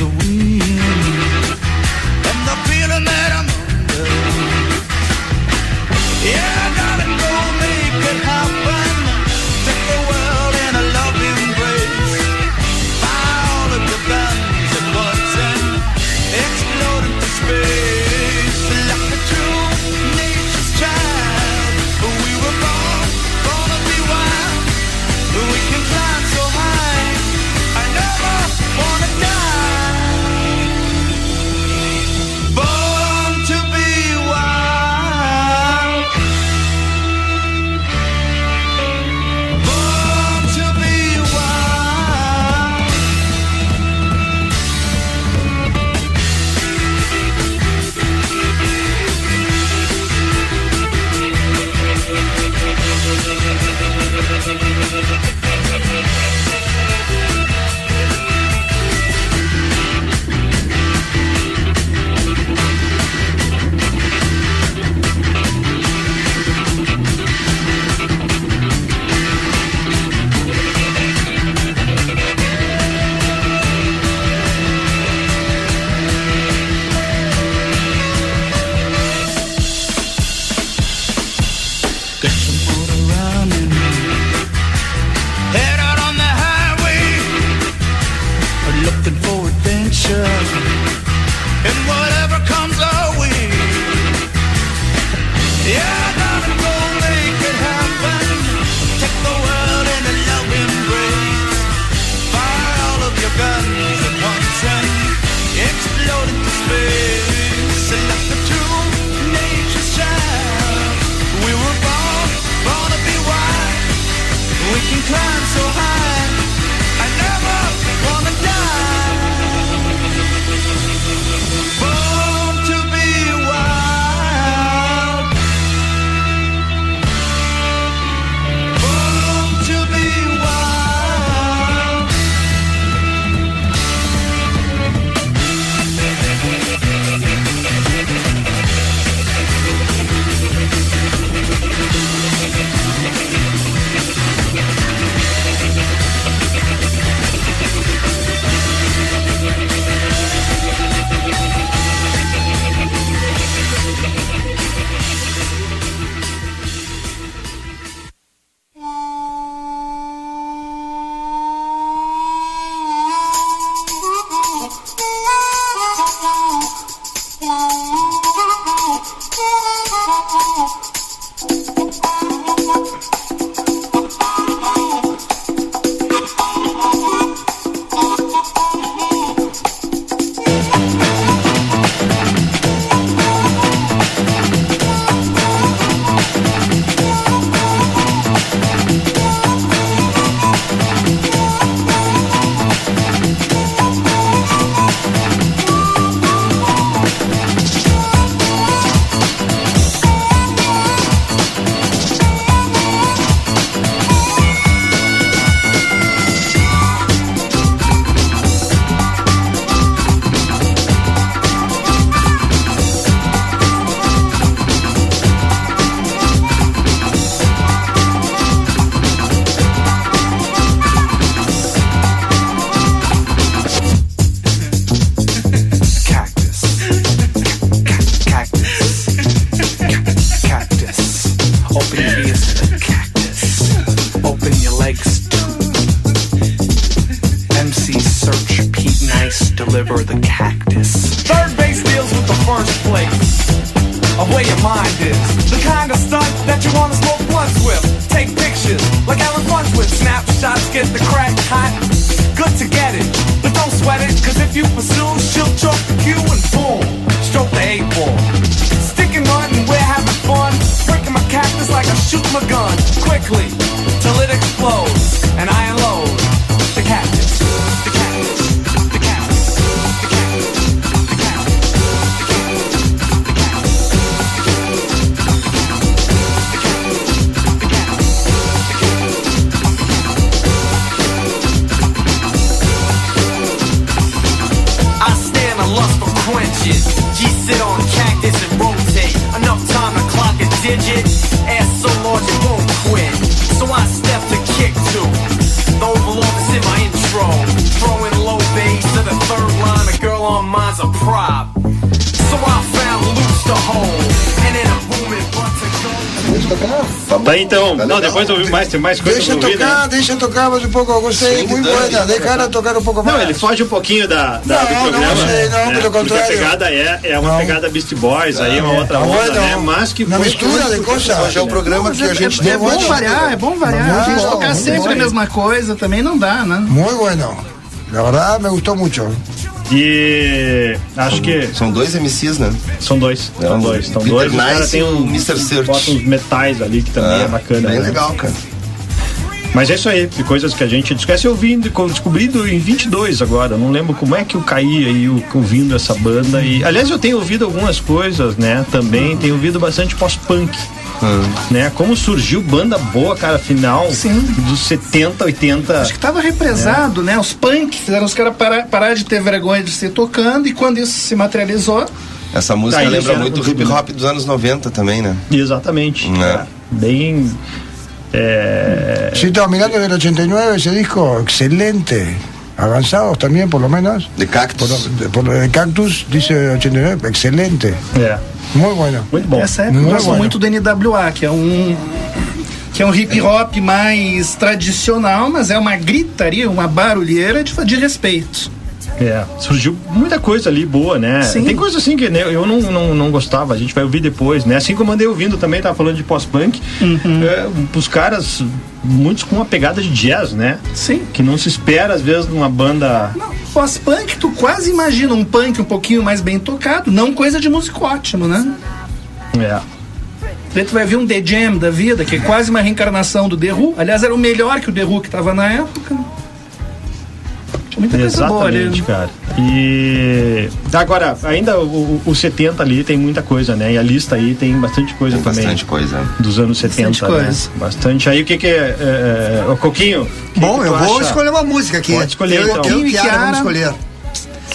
mais, tem mais coisa Deixa ouvir, tocar, né? deixa tocar mais um pouco. Gostei, Swing muito dance. buena. Deixa tocar um pouco mais. Não, ele foge um pouquinho da, da- Não, do não programa. sei, não, né? pelo Porque contrário. a pegada é, é uma Não. pegada Beast Boys, aí é uma outra Tá onda, bueno. né? Mas que foi mistura de coisas. Hoje é o programa que a gente É tem bom muito- variar, é bom variar. Muito a gente tocar muito sempre a mesma coisa também não dá, né? Muy bueno. La verdad me gustó mucho. E acho que São dois MCs, né? são dois. É, São o dois. São Peter dois. Nice têm e o um, Mr. Search. Bota uns metais ali que também é, bacana. Bem né? legal, cara. Mas é isso aí, de coisas que a gente esquece ouvindo, com- descobrindo em 22 agora. Não lembro como é que eu caí aí o- ouvindo essa banda. E, aliás, eu tenho ouvido algumas coisas, né? Também tenho ouvido bastante pós-punk. Né? Como surgiu banda boa, cara, final Sim. dos 70, 80. Acho que tava represado, né? Os punk fizeram os caras parar, parar de ter vergonha de ser tocando e quando isso se materializou, Essa música lembra muito o hip né? hop dos anos 90 também, né? Exatamente. É. É. Bem. É, Sí, estaba mirando del 89 ese disco, excelente. Avanzados también, por lo menos. De Cactus. Por lo, de, por lo de Cactus, dice 89, excelente. é. Muy bueno. Muito bom. essa época eu Muito gosto bueno. muito do NWA, que é um, que é um hip hop mais tradicional, mas é uma gritaria, uma barulheira de, de respeito. É, surgiu muita coisa ali boa, né? Sim. Tem coisa assim que né, eu não, não, não gostava, a gente vai ouvir depois, né? Assim como andei ouvindo também, tava falando de pós-punk, Uhum. é, os caras, muitos com uma pegada de jazz, né? Sim. Que não se espera, às vezes, numa banda. Pós-punk, tu quase imagina um punk um pouquinho mais bem tocado, não coisa de músico ótimo, né? É. Daí tu vai ver um The Jam da vida, que é quase uma reencarnação do The Who. Aliás, era o melhor que o The Who que tava na época. Muita coisa boa ali. Exatamente, cara. E agora, ainda o, o 70 ali tem muita coisa, né? E a lista aí tem bastante coisa Tem também. bastante coisa. Dos anos 70, Bastante né? coisa. Bastante. Aí o que que é, é, é, o Coquinho? que Bom, que eu vou acha? escolher uma música aqui. Pode escolher, eu, então. Eu e Kiara Kiara. vamos escolher.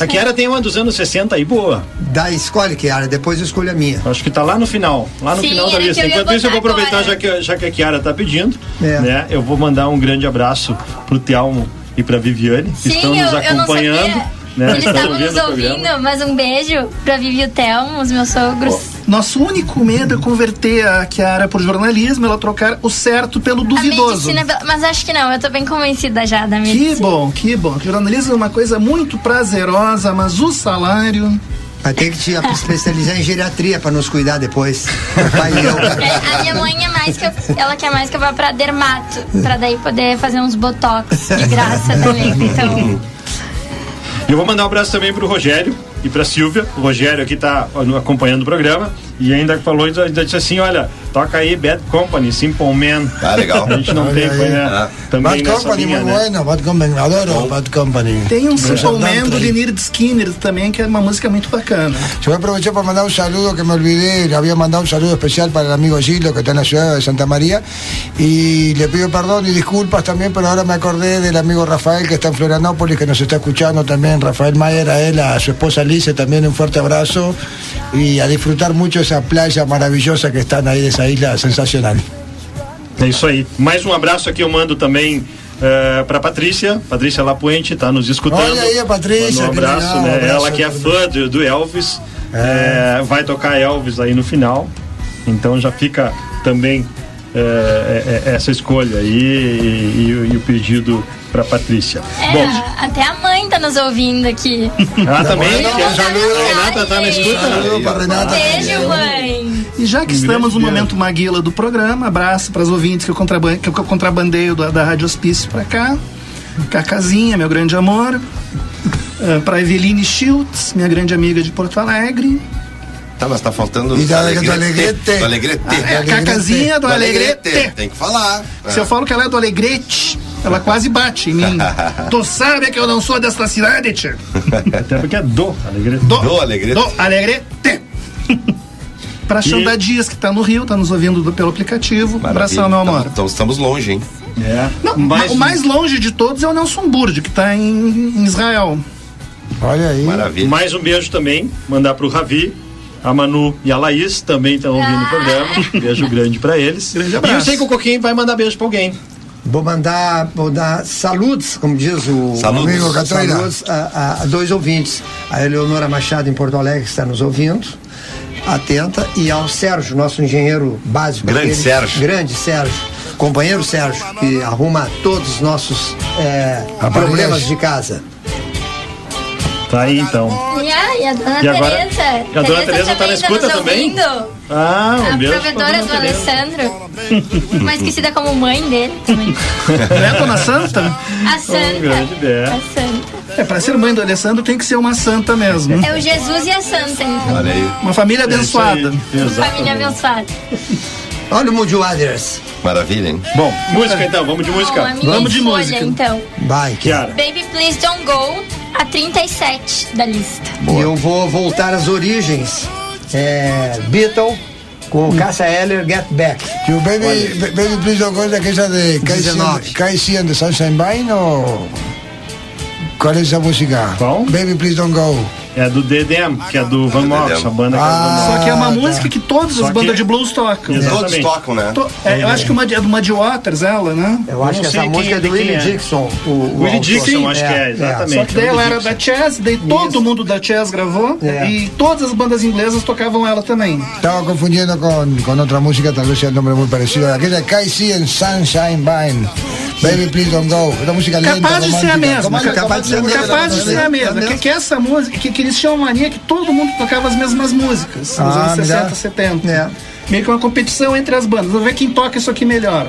A Kiara tem uma dos anos 60 aí, boa. Da escolhe, Kiara, depois eu escolho a minha. Acho que tá lá no final, lá no Sim, final da que lista. Enquanto isso, eu vou aproveitar, agora. já que, já que a Kiara tá pedindo, É. né? Eu vou mandar um grande abraço pro Telmo e pra Viviane, que Sim, estão eu, nos eu não acompanhando. sabia. Né? Eles estavam nos o programa. ouvindo, mas um beijo pra Vivi e o Telmo, os meus sogros. Nosso único medo é converter a Kiara por jornalismo, ela trocar o certo pelo duvidoso. medicina, mas acho que não, eu tô bem convencida já da medicina. Que bom, que bom. Jornalismo é uma coisa muito prazerosa, mas o salário. Vai ter que te <laughs> especializar em geriatria pra nos cuidar depois. Pai e eu. É, a minha mãe é mais que eu, ela quer mais que eu vá pra dermato, pra daí poder fazer uns botox de <laughs> graça também. Então, eu vou mandar um abraço também pro Rogério e pra Silvia. O Rogério aqui tá acompanhando o programa e ainda falou, ainda disse assim, olha, toca aí Bad Company, Simple Man. Ah, legal. <laughs> A gente não Olha tem, foi, né? Ah. Também Bad Company, linha, muy né? bueno. Bad Company, adoro Bad Company. Tem um Simple Man do. Lynyrd Skinner também, que é uma música muito bacana. Yo voy a aprovechar para mandar un saludo que me olvidé, le había mandado un saludo especial para el amigo Gilo que está en la ciudad de Santa María y le pido perdón y disculpas también, pero ahora me acordé del amigo Rafael que está en Florianópolis que nos está escuchando también, Rafael Mayer, a él, a su esposa Lice también un fuerte abrazo y a disfrutar mucho esa playa maravillosa que están ahí de esa isla sensacional. É isso aí. Mais um abraço aqui eu mando também eh, pra Patrícia. Patrícia Lapuente tá nos escutando. Olha aí a Patrícia, Manda um abraço, legal, né? um abraço Ela que é fã do, do Elvis. eh, vai tocar Elvis aí no final. Então já fica também eh, essa escolha aí e, e- e o pedido pra Patrícia. é, Bom, até a mãe tá nos ouvindo aqui. <laughs> ela também. Saludo. a Renata tá na escuta. Renata. Beijo, mãe. E já que Um estamos no momento Maguila do programa, abraço para os ouvintes que eu, contraban que eu contrabandeio da, da Rádio Hospício para cá. Cacazinha, meu grande amor. para Eveline Schultz, minha grande amiga de Porto Alegre. Tá, mas tá faltando. E da- Alegrete. do Alegrete. Do Alegrete. É a Cacazinha do Do Alegrete. Tem que falar. Se eu falo que ela é do Alegrete, ela quase bate em mim. <laughs> tu sabe que eu não sou desta cidade, tio. Até porque é do Alegrete. Do, Do Alegrete. Do Alegrete. <laughs> Pra Xanda Dias, que tá no Rio, tá nos ouvindo do- pelo aplicativo. Maravilha. Abração, meu amor. Então, então estamos longe, hein? É. Não, Mais o mais longe de todos é o Nelson Burd, que tá em, em Israel. Olha aí. Maravilha. Mais um beijo também, mandar pro Ravi, a Manu e a Laís também estão ouvindo o programa. Beijo grande pra eles. Grande E eu abraço. sei que o Coquinho vai mandar beijo pra alguém. Vou mandar, vou dar saludos, como diz o Saludos. amigo Catarina. saludos a, a- dois ouvintes. A Eleonora Machado em Porto Alegre que está nos ouvindo, atenta, e ao Sérgio, nosso engenheiro básico. Grande Sérgio. Grande Sérgio. Companheiro Sérgio, que arruma todos os nossos é, problemas de casa. Tá aí então. E a, e a dona E agora? Tereza? E a dona Tereza tá na nos escuta também? ouvindo. Ah, um A beijo. provedora do Tereza. Alessandro. mais conhecida como mãe dele também. <laughs> Né, Dona Santa? A Um Santa. grande beijo. A Santa. É, pra ser mãe do Alessandro tem que ser uma santa mesmo. É o Jesus e a Santa, então. Olha aí. Uma família abençoada. É isso aí, exato. Família abençoada. Olha o Moody Waters. Maravilha, hein? Bom, música então, vamos de Bom, a música. minha Vamos de escolha, música. então. Vai, Kiara. Baby Please Don't Go, a 37 da lista. E eu vou voltar às origens. É, Beatle com Cássia Eller, Get Back. Que o Baby, Baby Please Don't Go es de Casey 19. and- the Sunshine Vine o cuál es esa música? ¿Cuál? Baby Please Don't Go. É do DDM, que é do Van Morrison, a banda que é do Van Morrison. Só que é uma Ah, música que todas Só as bandas que- de blues tocam. Exato. Todos Exatamente. tocam, né? To- é, eu acho que uma de, é do Muddy Waters, ela, né? Eu acho não que essa música quem- é do Willie é. Dixon. O, o Willie. Dixon, acho que é, exatamente. Só que daí ela era da Chess, daí todo mundo da Chess gravou É. e todas as bandas inglesas tocavam ela também. Estaba confundiendo con, con otra música, tal vez sea el nombre muy parecido. Aquella Casey and Sunshine Vine. Baby, please don't go. Esta música Capaz de ser a mesma. Capaz de ser a mesma. Capaz de ser a mesma. Que, que essa música, que, que eles tinham mania que todo mundo tocava as mesmas músicas nos Ah, anos 60, mirá. 70. É. Meio que uma competição entre as bandas. Vamos ver quem toca isso aqui melhor.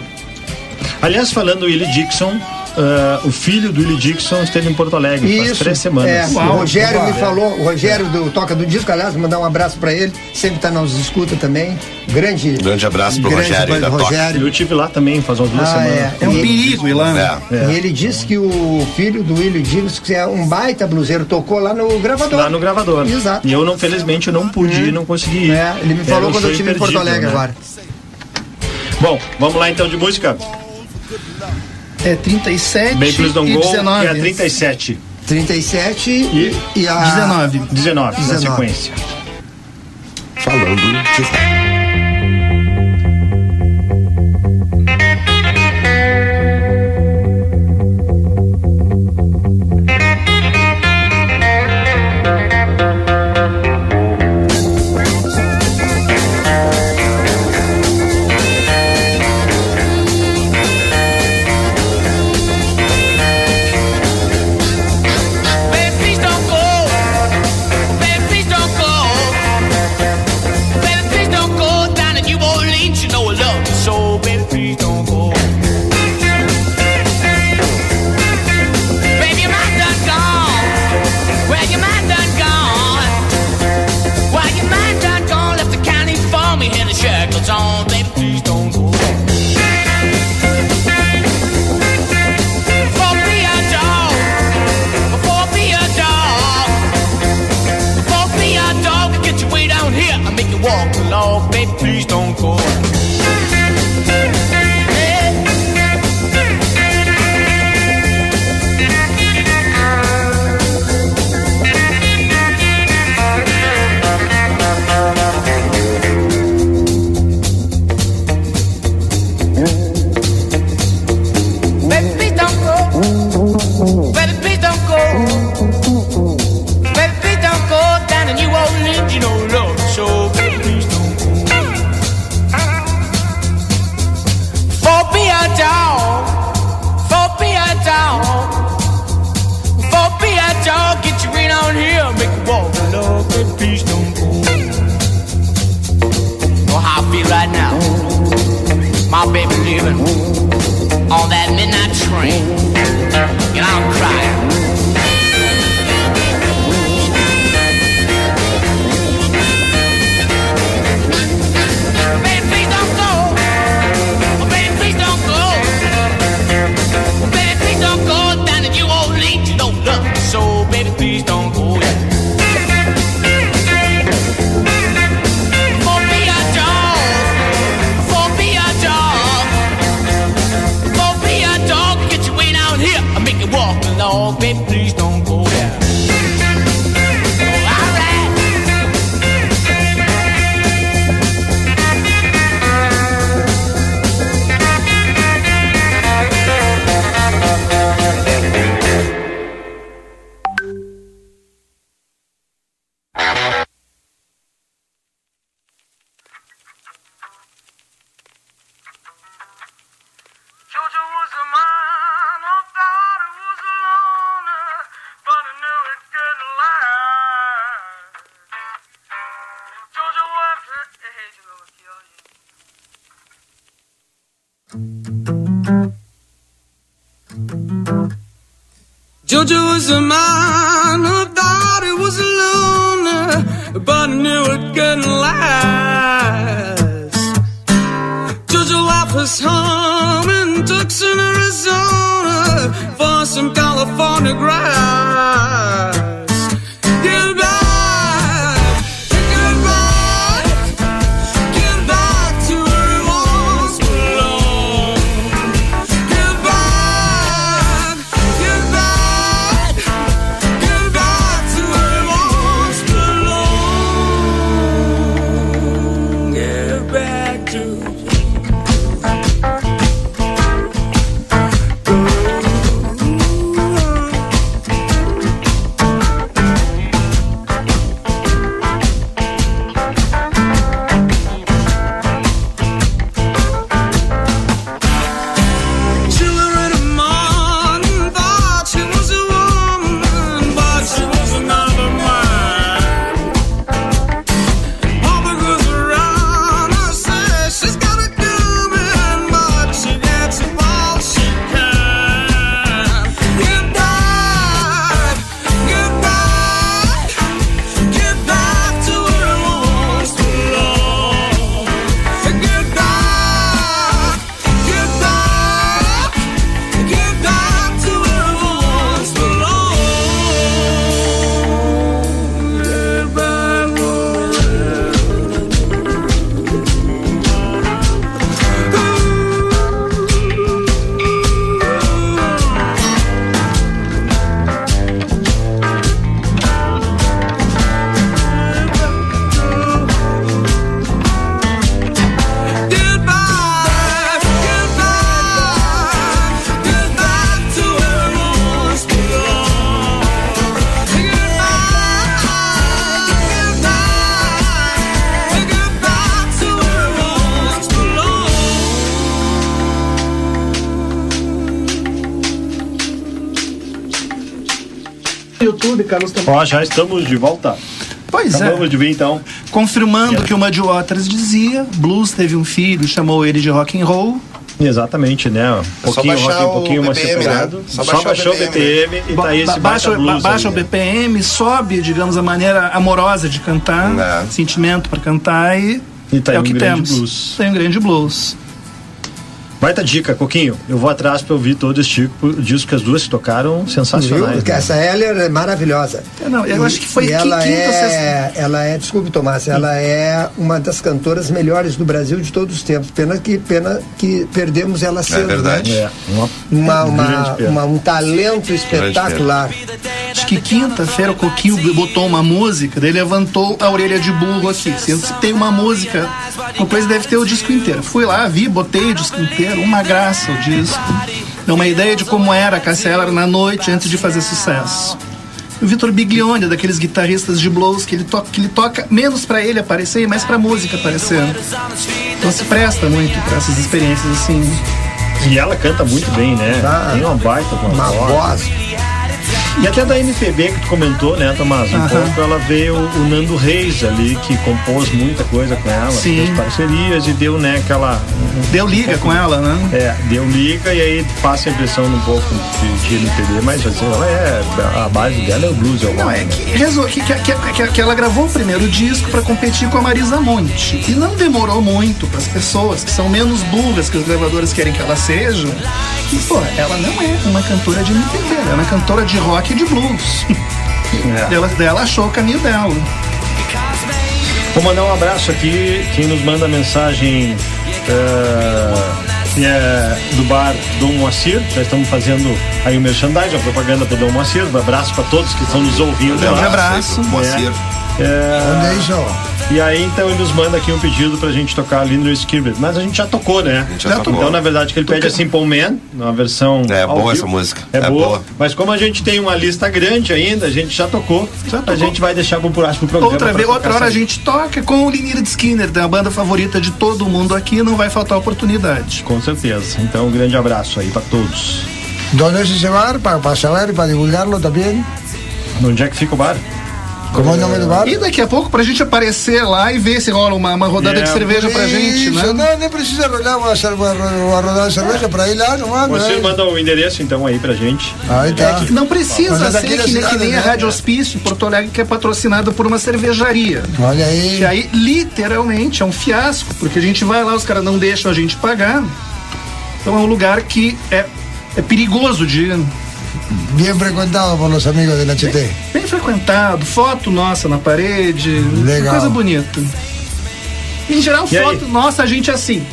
Aliás, falando do Willie Dixon, ah, o filho do Willie Dixon esteve em Porto Alegre faz Isso. três semanas. É, Uau. o Rogério me falou, o Rogério do Toca do Disco, aliás, mandar um abraço pra ele, sempre tá nos escuta também. Grande. Grande abraço pro grande Rogério da Toca. Rogério. Eu tive lá também faz umas duas Ah, semanas. é. É um perigo ir lá. É. E ele disse que o filho do Willie Dixon, que é um baita bluseiro, tocou lá no gravador. Lá no gravador. Exato. E eu, não, felizmente, eu não pude ir, não consegui ir. É, ele me Era falou um quando eu estive em Porto Alegre né? agora. Bom, vamos lá então de música. É 37 Bem Please Don't e Go, 19. que é 37. 37 E e a 19. 19, na 19. sequência. Falando de Georgia was a man who thought he was a loner, but knew it couldn't last. Georgia left was home in Tucson, Arizona, for some California grass. Ó, já estamos de volta. Pois Acabamos é. de ver então. Confirmando que o Muddy Waters dizia, Blues teve um filho, chamou ele de rock and roll. Exatamente, né? Um pouquinho baixar rock, um pouquinho o mais BPM, separado. né? Só, Só baixou o BPM, BPM e tá aí esse Ba- baixa, blues ba- baixa aí, o né? BPM, sobe, digamos, a maneira amorosa de cantar, É. sentimento pra cantar e, E tá é o um que grande temos. blues. Tem um grande blues. Baita dica, Coquinho. Eu vou atrás pra ouvir todo esse tipo, disco que as duas se tocaram sensacionais. Viu? Né? essa Heller é maravilhosa. É, não, eu acho que foi e qui- ela quinta ou é, ela é, desculpe Tomás, ela é uma das cantoras melhores do Brasil de todos os tempos. Pena que pena que perdemos ela cedo. verdade. né? É, uma, Uma, uma- uma- um talento espetacular. Acho que quinta-feira o Coquinho botou uma música, daí levantou a orelha de burro aqui. Se tem uma música, uma coisa deve ter o disco inteiro. Fui lá, vi, botei o disco inteiro, uma graça o disco. Deu uma ideia de como era a Cassia Eller na noite antes de fazer sucesso. O Vitor Biglione, daqueles guitarristas de blues que ele toca, que ele toca menos pra ele aparecer e mais pra música aparecer. Então se presta muito pra essas experiências assim. E ela canta muito bem, né? Ah, Tem uma baita com Uma voz. E até da MPB que tu comentou, né, Tomás? Um Aham. pouco ela veio o Nando Reis ali, que compôs muita coisa com ela, Sim. fez parcerias e deu, né, aquela. Deu liga com ela, né? É, deu liga e aí passa a impressão um pouco de, de MPB, mas assim, ela é. A base dela é o blues, eu Não, é que, resol- que, que, que, que- ela gravou o primeiro disco para competir com a Marisa Monte. E não demorou muito para as pessoas que são menos burras que os gravadores querem que ela seja. E, pô, ela não é uma cantora de MPB, ela é uma cantora de rock de blues. <laughs> É. Ela, ela achou o caminho dela. Vou mandar um abraço aqui, quem nos manda mensagem é, que é do bar Dom Moacir, já estamos fazendo aí o merchandising, a propaganda pro Dom Moacir, um abraço para todos que estão nos ouvindo. Um lá. abraço. Moacir. É, ¿Dónde hizo? E aí então ele nos manda aqui um pedido pra gente tocar Linder Skibber, mas a gente já tocou, né? gente já tocou. Então na verdade que ele pede é Simple Man, uma versão É ao boa vivo. essa música. É, É boa, boa. mas como a gente tem uma lista grande ainda, a gente já tocou, tocou. a gente vai deixar pro próximo programa. Outra vez, outra hora a gente toca com o Lynyrd Skinner, da banda favorita de todo mundo aqui, não vai faltar oportunidade. Com certeza. Então um grande abraço aí pra todos. ¿Dónde es ese bar? Para saber, para divulgarlo también. Onde é que fica o bar? ¿Cómo es el nombre del bar? E daqui a pouco pra gente aparecer lá e ver se rola uma, uma rodada É, de cerveja pra gente, Isso, né? No, no precisa rodar, vamos a, hacer, vamos a rodar cerveja para ir lá nomás. Você ¿no? manda o endereço então aí pra gente. Aí tá. Não precisa é ser que, nem- que cidade, nem a né? Rádio Hospício em Porto Alegre, que é patrocinada por uma cervejaria. Olha aí. Que aí, literalmente, é um fiasco, porque a gente vai lá, os caras não deixam a gente pagar. Então é um lugar que é, é perigoso de. Bien frecuentado por los amigos del HT. Bem frequentado, foto nossa na parede, Legal. coisa bonita. Em geral, E aí? foto nossa, a gente é assim.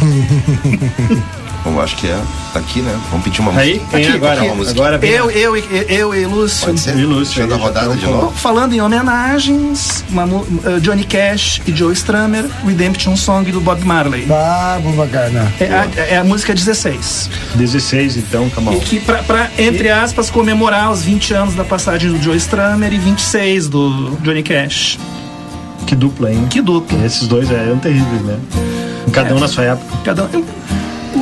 <laughs> Bom, acho que é aqui, né? Vamos pedir uma Aí, música. vem Aqui, agora. Uma música. Agora. Eu, eu, e- eu e Lúcio. Pode ser? E Lúcio aí, rodada já de tá novo. Falando em homenagens, uma mu- uh, Johnny Cash e Joe Strummer, Redemption Song do Bob Marley. Vamos, bacana. É a, é a música 16. 16 então, Camal. E que pra, pra, entre aspas, comemorar os 20 anos da passagem do Joe Strummer e 26 do Johnny Cash. Que dupla, hein? Que dupla. Esses dois eram terríveis, né? Cada um na sua época. Cada um.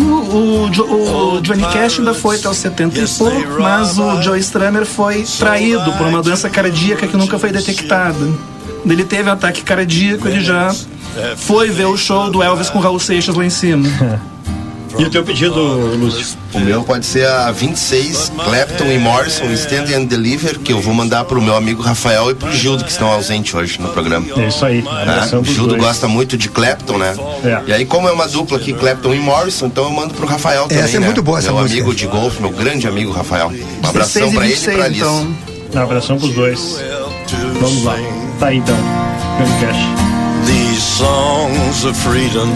O, o, Jo- o Johnny Cash ainda foi até os 70 e pouco, mas o Joe Strummer foi traído por uma doença cardíaca que nunca foi detectada. Ele teve um ataque cardíaco, ele já foi ver o show do Elvis com Raul Seixas lá em cima. <laughs> E o teu pedido, Lúcio? O meu pode ser a 26, Clapton e Morrison, Stand and Deliver, que eu vou mandar pro meu amigo Rafael e pro Gildo, que estão ausentes hoje no programa. É isso aí. Né? Abração O Gildo dois. gosta muito de Clapton, né? É. E aí, como é uma dupla aqui, Clapton e Morrison, então eu mando pro Rafael também. Essa é né? muito boa, essa Meu música. amigo de golfe, meu grande amigo Rafael. Um abração 16 pra ele e 26, pra Alice. então. Um abração pros dois. Vamos lá. Tá aí então. Cash. these songs of freedom.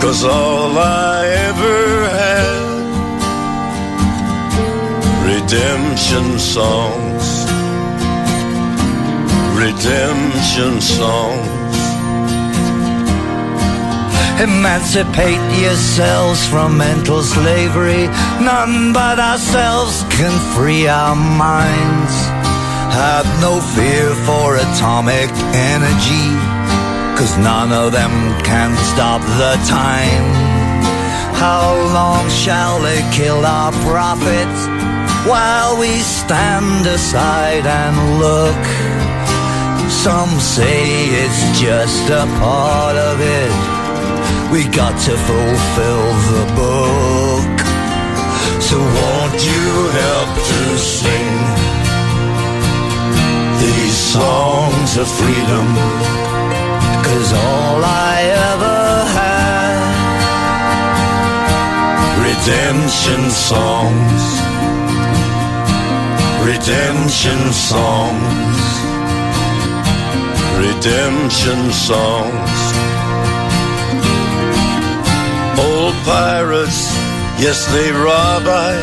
Cause all I ever had, redemption songs, redemption songs. Emancipate yourselves from mental slavery. None but ourselves can free our minds. Have no fear for atomic energy, cause none of them can stop the time. How long shall they kill our prophets while we stand aside and look. Some say it's just a part of it. We got to fulfill the book. So won't you help to sing these songs of freedom? Cause all I ever had. Redemption songs. Redemption songs. Redemption songs. Old pirates, yes they rob I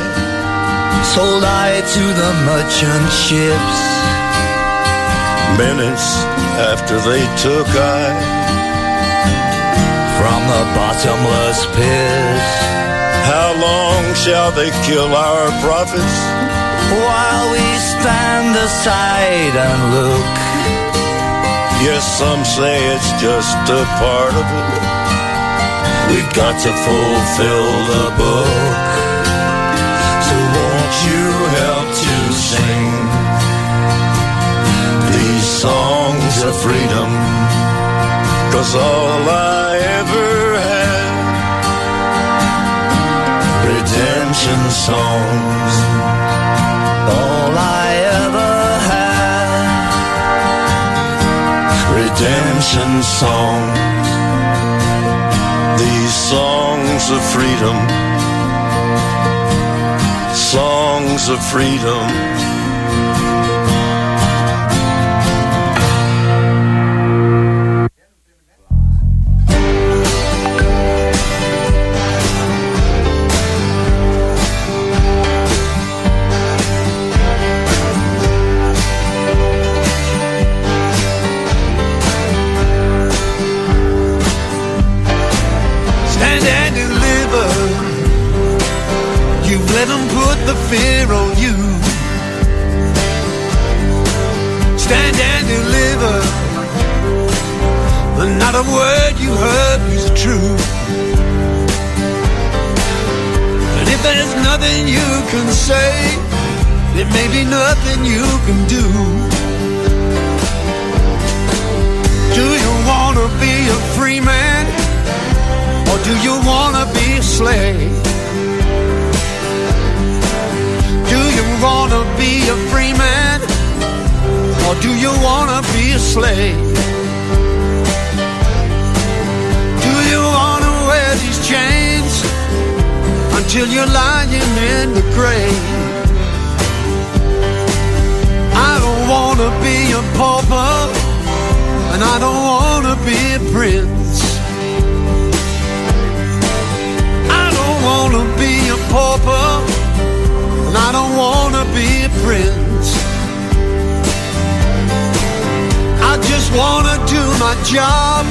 Sold I to the merchant ships Minutes after they took I From the bottomless pit. How long shall they kill our prophets? While we stand aside and look. Yes, some say it's just a part of it. We've got to fulfill the book. So won't you help to sing freedom. Cause all I ever had Redemption songs. All I ever had Redemption songs. These songs of freedom. Songs of freedom you're lying in the grave? I don't wanna be a pauper, and I don't wanna be a prince. I don't wanna be a pauper, and I don't wanna be a prince. I just wanna do my job,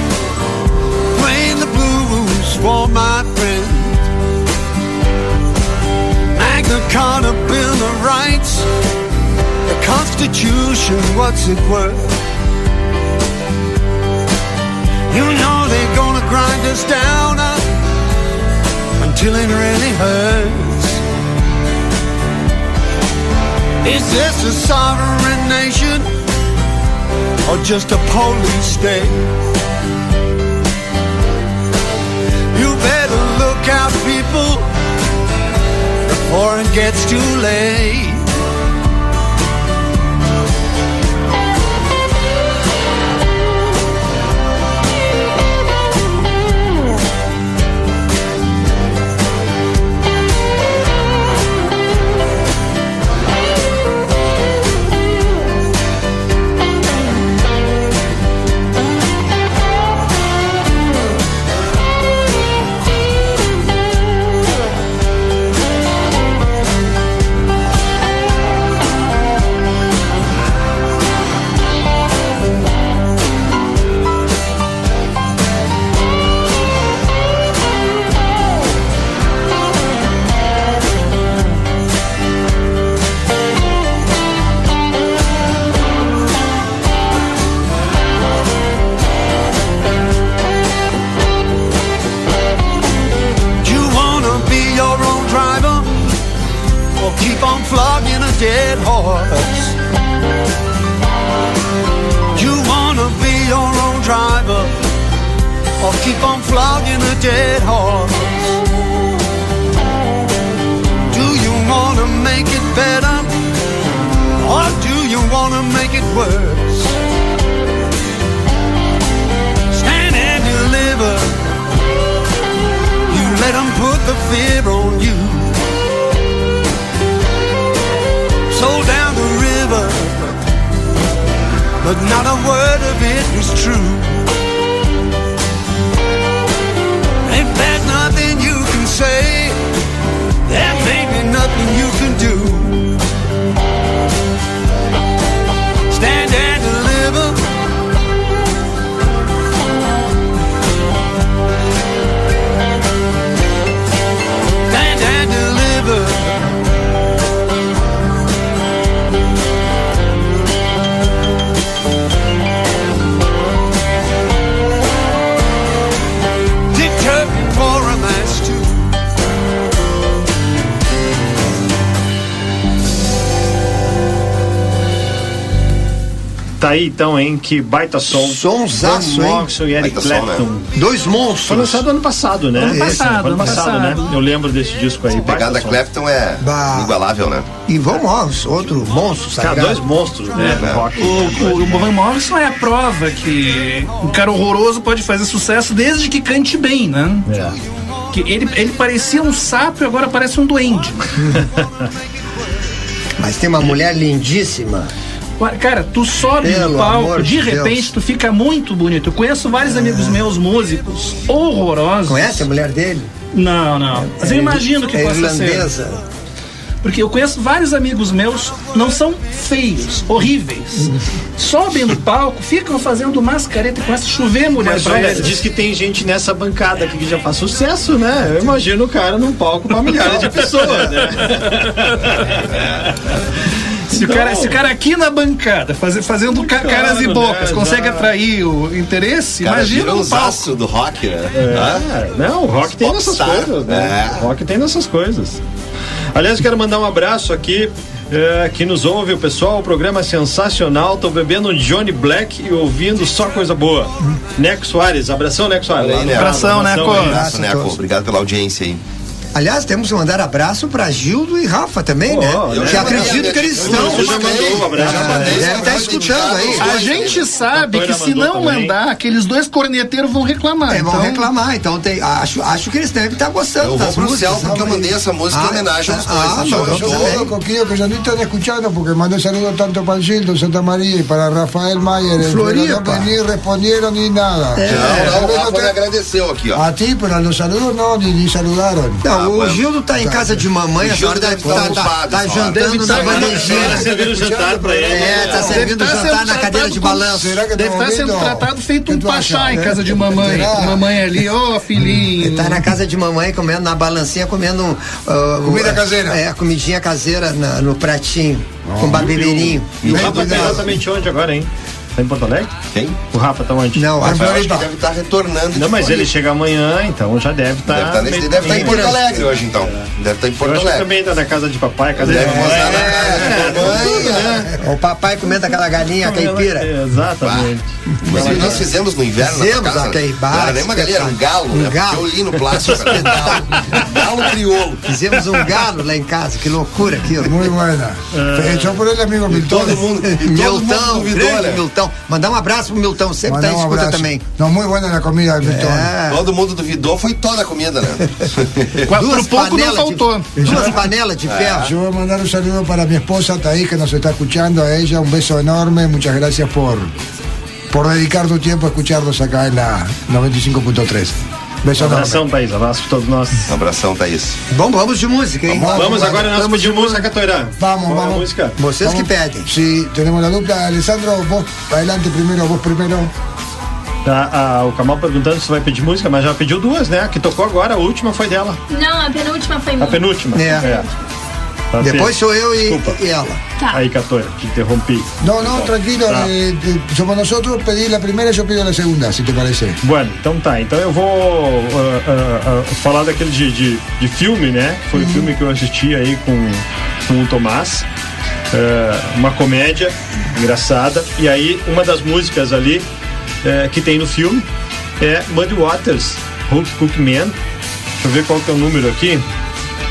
playing the blues for my friends. Magna Carta, Bill of Rights, the Constitution, what's it worth? You know they're gonna grind us down. Uh, until it really hurts. Is this a sovereign nation or just a police state? You better look out, people, before it gets too late. Dead horse. You wanna be your own driver or keep on flogging a dead horse? Do you wanna make it better or do you wanna make it worse? Stand and deliver. You let them put the fear on you. But not a word of it is true. If there's nothing you can say, there may be nothing you can do. Tá aí então, hein? Que baita som. Sonsaço, hein? Morrison e Eric Baita som, Clapton. né? Dois monstros. Foi lançado ano passado, né? Ano passado, ano ano passado, né? passado. Eu lembro desse disco aí. A pegada som. Clapton é Bah. igualável, né? E Van Morrison, outro monstro Cara, sagrado. dois monstros, né? É. rock. O, o Van Morrison é a prova que um cara horroroso pode fazer sucesso desde que cante bem, né? É. Que ele, ele parecia um sapo e agora parece um duende. <laughs> Mas tem uma mulher lindíssima. Cara, tu sobe Pelo no palco, de de repente Deus. tu fica muito bonito. Eu conheço vários amigos meus músicos horrorosos. Conhece a mulher dele? Não, não. Mas eu imagino que é possa ser. irlandesa. Porque eu conheço vários amigos meus, não são feios, horríveis. Sobem no palco, ficam fazendo mascareta e começa a chover mulher Mas pra olha, diz que tem gente nessa bancada aqui que já faz sucesso, né? Eu imagino o cara num palco pra milhares de pessoas, né? <laughs> Se o, cara, se o cara aqui na bancada, fazer, fazendo ca- caras e Claro, bocas, né, consegue já. atrair o interesse, Cara, imagina no os palco. do rock, né? É, não, o rock tem nessas coisas, né? É. O rock tem nessas coisas. Aliás, quero mandar um abraço aqui. é, que nos ouve, o pessoal, o programa é sensacional. Tô bebendo um Johnny Black e ouvindo só coisa boa. Neco Soares, abração, Neco Soares. Aí, lado, Abração, Neco. Abraço, Neco. Obrigado pela audiência aí. Aliás, temos que mandar abraço pra Gildo e Rafa também, Pô, né? eu que já acredito mandei, que eles eu estão. já mandou um abraço. Ah, Já mandei, Deve já estar mandei escutando aí. A gente sabe que já se não também. mandar, aqueles dois corneteiros vão reclamar. É, vão então, reclamar, então tem, acho, acho que eles devem estar gostando Eu vou das pro músicas. céu porque eu mandei essa música em Ah, homenagem aos ah, dois. ah, Eu eu também. Coquillo, que ya no están escuchando porque mandé saludos tanto para Gildo, Santa María y para Rafael Mayer. pero no, ni respondieron ni nada. É. Não, não, o Rafa me agradeceu aqui, ó. A ti, pero a los saludos no, ni, ni saludaron. Não, Ah, o mas- Gildo tá em casa de mamãe, O a senhora deve estar estar tá, tá só. jantando na Tá bandejinha. servindo jantar pra ele. É, tá servindo Deve tá jantar na cadeira de balanço. Deve estar sendo tratado feito um pachá em casa de mamãe. Mamãe ali, ô filhinho. Tá na casa de mamãe comendo na balancinha, comendo. ah, Comida o- caseira. É, comidinha caseira no pratinho, com babebeirinho. E o Rafa tá exatamente onde agora, hein? Tá em Porto Alegre? Quem? O Rafa tá onde? Não, O Rafael acho que deve estar retornando. Não, de mas ele chega amanhã, então já deve estar. Deve nesse- ele deve estar em Porto Alegre hoje, então. Deve estar em Eu Porto acho que Alegre. também tá na casa de papai, casa de Deve mamãe. mostrar na casa da mamãe. né? O papai comendo aquela galinha caipira. Exatamente. Mas nós fizemos no inverno na Fizemos tua casa. aquele Não era nem uma galinha, era um galo, Um né? galo. Porque eu li no plástico. era <laughs> galo. Crioulo. Fizemos um galo lá em casa, que loucura aquilo. Muy buena. Hecho por el amigo Milton. Todo mundo, e todo mundo Milton, duvidou, grande né? Milton. Mandar um abraço pro Milton, sempre tá Mandar em un escuta também. No, muy buena la comida del Milton. É. Todo mundo duvidou, foi toda a comida, né? <laughs> Por pouco não faltou. de, duas panelas de ferro. Voy a mandar un saludo para mi esposa Thaís que nos está escuchando, a ella un beso enorme, muchas gracias por, por dedicar tu tiempo a escucharnos acá en la 95.3. Beso enorme. Abração, Thaís. Abraço pra todos nós. Um abração, Thaís. Bom, vamos de música, hein? Vamos agora nós Vamos de pedir música, Catoirã. Vamos, Qual é a vamos. música? Vocês que Vamos. pedem. Sí, tenemos la dupla. Alessandro, vos adelante primero, vos primero. Tá, ah, o Kamal perguntando se vai pedir música, mas já pediu duas, né? A que tocou agora, a última foi dela. Não, a penúltima foi A minha. penúltima. É. Tá, Depois sou eu e, e ela. Tá. Aí, Catoira, te interrompi. No, no, tranquilo, Ah. eh, somos nosotros, pedí la primera, yo pido la segunda, si te parece. Bueno, então tá. Então eu vou ah, ah, ah, falar daquele de, de, de filme, né? Foi o filme que eu assisti aí com, com o Tomás. uma comédia engraçada. E aí, uma das músicas ali que tem no filme é Muddy Waters, Hook Cook Man. Deixa eu ver qual que é o número aqui.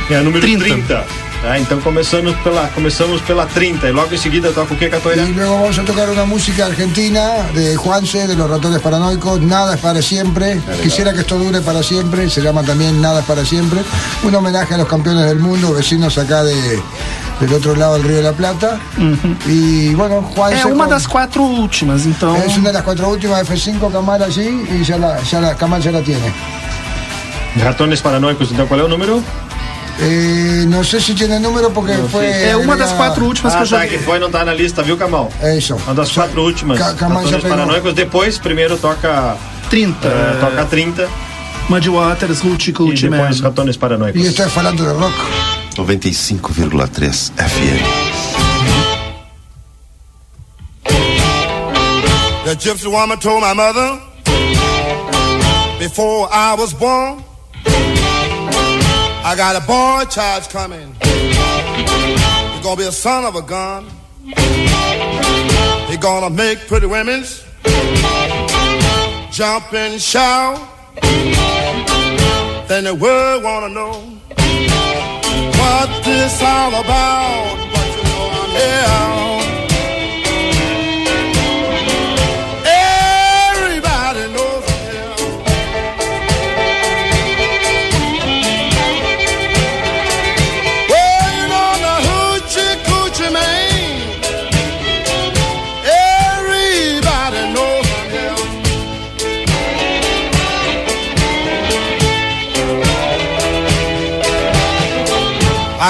É o número 30. 30. Tá? então começamos pela, começamos pela 30 e logo em seguida toca o que, Catoira? Y luego vamos a tocar una música argentina de Juanse, de los ratones paranoicos, Nada es para siempre. Quisiera que esto dure para siempre, se llama también Nada es para siempre. Un homenaje a los campeones del mundo, vecinos acá de, del otro lado del Río de la Plata. Y bueno, Juanse. É uma con- das quatro últimas, então. Es una de las cuatro últimas F5 Camal allí y ya la, ya la Camal ya la tiene. Ratones Paranoicos, então qual é o número? Eh, no sé si tiene número porque fue. É uma das quatro últimas ah, que eu tá, joguei. que foi, não tá na lista, viu, Camal? É isso. Uma das quatro últimas. Ca- Camal já pegou. Paranoicos. Depois, primeiro toca. 30. é, toca 30 Muddy Waters, Hoochie e Coochie Man. depois Ratones Paranoicos. Y estoy hablando de rock. 95,3 FM. The gypsy woman told my mother before I was born, I got a boy child coming. He's gonna be a son of a gun. He's gonna make pretty women's jump and shout. Then the world wanna know what this all about. But you know I'm here.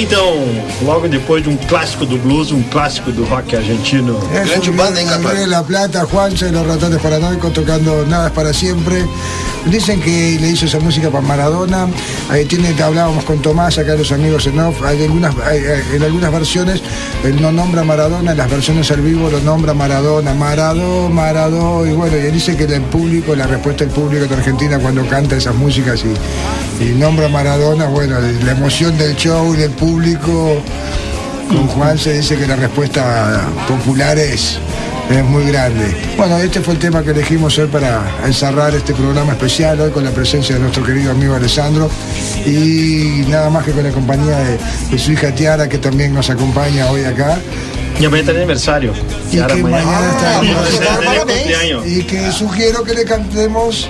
então, logo depois de um clássico do blues, um clássico do rock argentino. Es un Andrés de La Plata, Juancho y los ratones paranoicos tocando Nada es para siempre. Dicen que le hizo esa música para Maradona. Ahí tiene, hablábamos con Tomás, acá los amigos en off. Hay algunas, hay- hay- en algunas versiones él no nombra Maradona, en las versiones al vivo lo nombra Maradona, Maradó, Maradó. Y bueno, y él dice que el público, la respuesta del público de Argentina cuando canta esas músicas y, y nombra Maradona, bueno, la emoción del show y del público. Con Juan se dice que la respuesta popular es, es muy grande. Bueno, este fue el tema que elegimos hoy para encerrar este programa especial, hoy con la presencia de nuestro querido amigo Alessandro y nada más que con la compañía de, de su hija Tiara, que también nos acompaña hoy acá. Amanhã tá de aniversário. Y que mañana está Ah, y que sugiero que le cantemos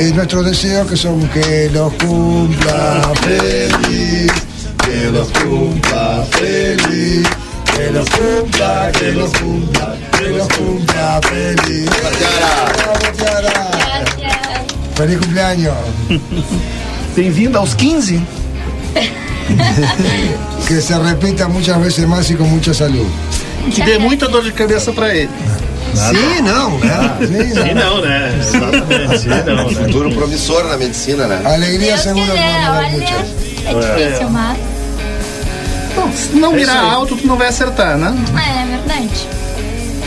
eh, nuestros deseos que son que los cumpla feliz, que los cumpla feliz, que los cumpla, que los cumpla, que los cumpla feliz. Bravo, Tiara. Feliz cumpleaños. Bem-vindo aos 15. Que se repita muchas veces más y con mucha salud. Que dê muita dor de cabeça pra ele. Sim, não, né? Sim, não, né? Exatamente, sim, não, né? Futuro promissor na medicina, né? Alegria vamos dar olha, é difícil, mas Bom, se não É mirar isso aí. alto, tu não vai acertar, né? é verdade.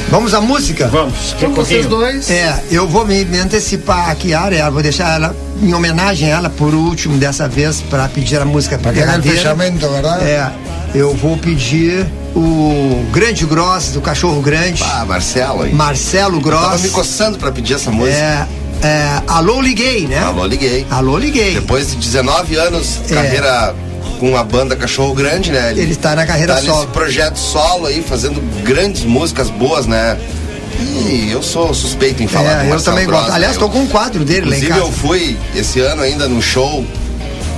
Vamos à música? Vamos, Então vocês dois. É, eu vou me, me antecipar aqui, a área, vou deixar ela em homenagem a ela por último dessa vez para pedir a música Para fechamento, ¿verdad? É, eu vou pedir o Grande Gross, do Cachorro Grande, Ah, Marcelo aí. Marcelo Tava Gross. me coçando pra pedir essa música. É, é, Alô Liguei, né? Alô, liguei. Alô Liguei. Depois de 19 anos, É. carreira com a banda Cachorro Grande, né? Ele tá na carreira tá solo. nesse projeto solo aí, fazendo grandes músicas boas, né? E eu sou suspeito em falar É, do eu Marcelo também Gross, gosto. né? Aliás, Eu- tô com um quadro dele lá em Inclusive, casa. eu fui esse ano ainda no show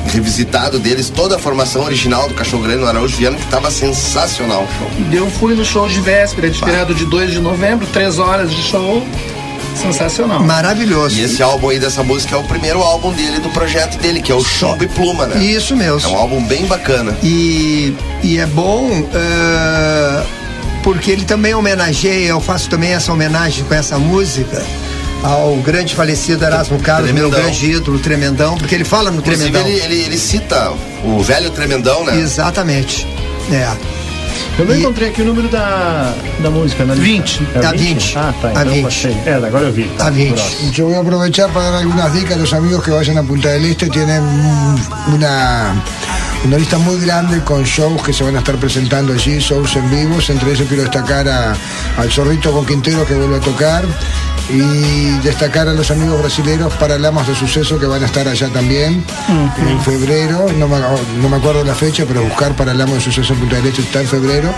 revisitado deles, toda a formação original do Cachorro Grande no Araújo Viana, que tava sensacional o show. Eu fui no show de véspera de feriado de 2 de novembro, três horas de show. Sensacional. Maravilhoso. E esse álbum aí dessa música é o primeiro álbum dele, do projeto dele, que é o Chumbo e Pluma, né? Isso mesmo. É um álbum bem bacana. E, e é bom eh, porque ele também homenageia, eu faço também essa homenagem com essa música ao grande falecido Erasmo Carlos, meu Tremendão. grande ídolo, Tremendão, porque ele fala no Inclusive, Tremendão. ele, ele, ele cita o velho Tremendão, né? Exatamente. É. Eu não encontrei aqui o número da, da música, né? 20. É A 20. Ah, tá. A Então 20. eu achei. É, agora eu vi. Tá, A 20. próximo. Yo voy a aprovechar para dar algunas dicas a los amigos que vayan a Punta del Este. Tienen una, una lista muy grande con shows que se van a estar presentando allí, shows en vivos. Entre ellos quiero destacar a- al Zorrito con Quintero que vuelve a tocar y destacar a los amigos brasileños Paralamas de Suceso que van a estar allá también en febrero. No me, no me acuerdo la fecha, pero buscar Paralamas de Suceso en Punta del Este está en febrero.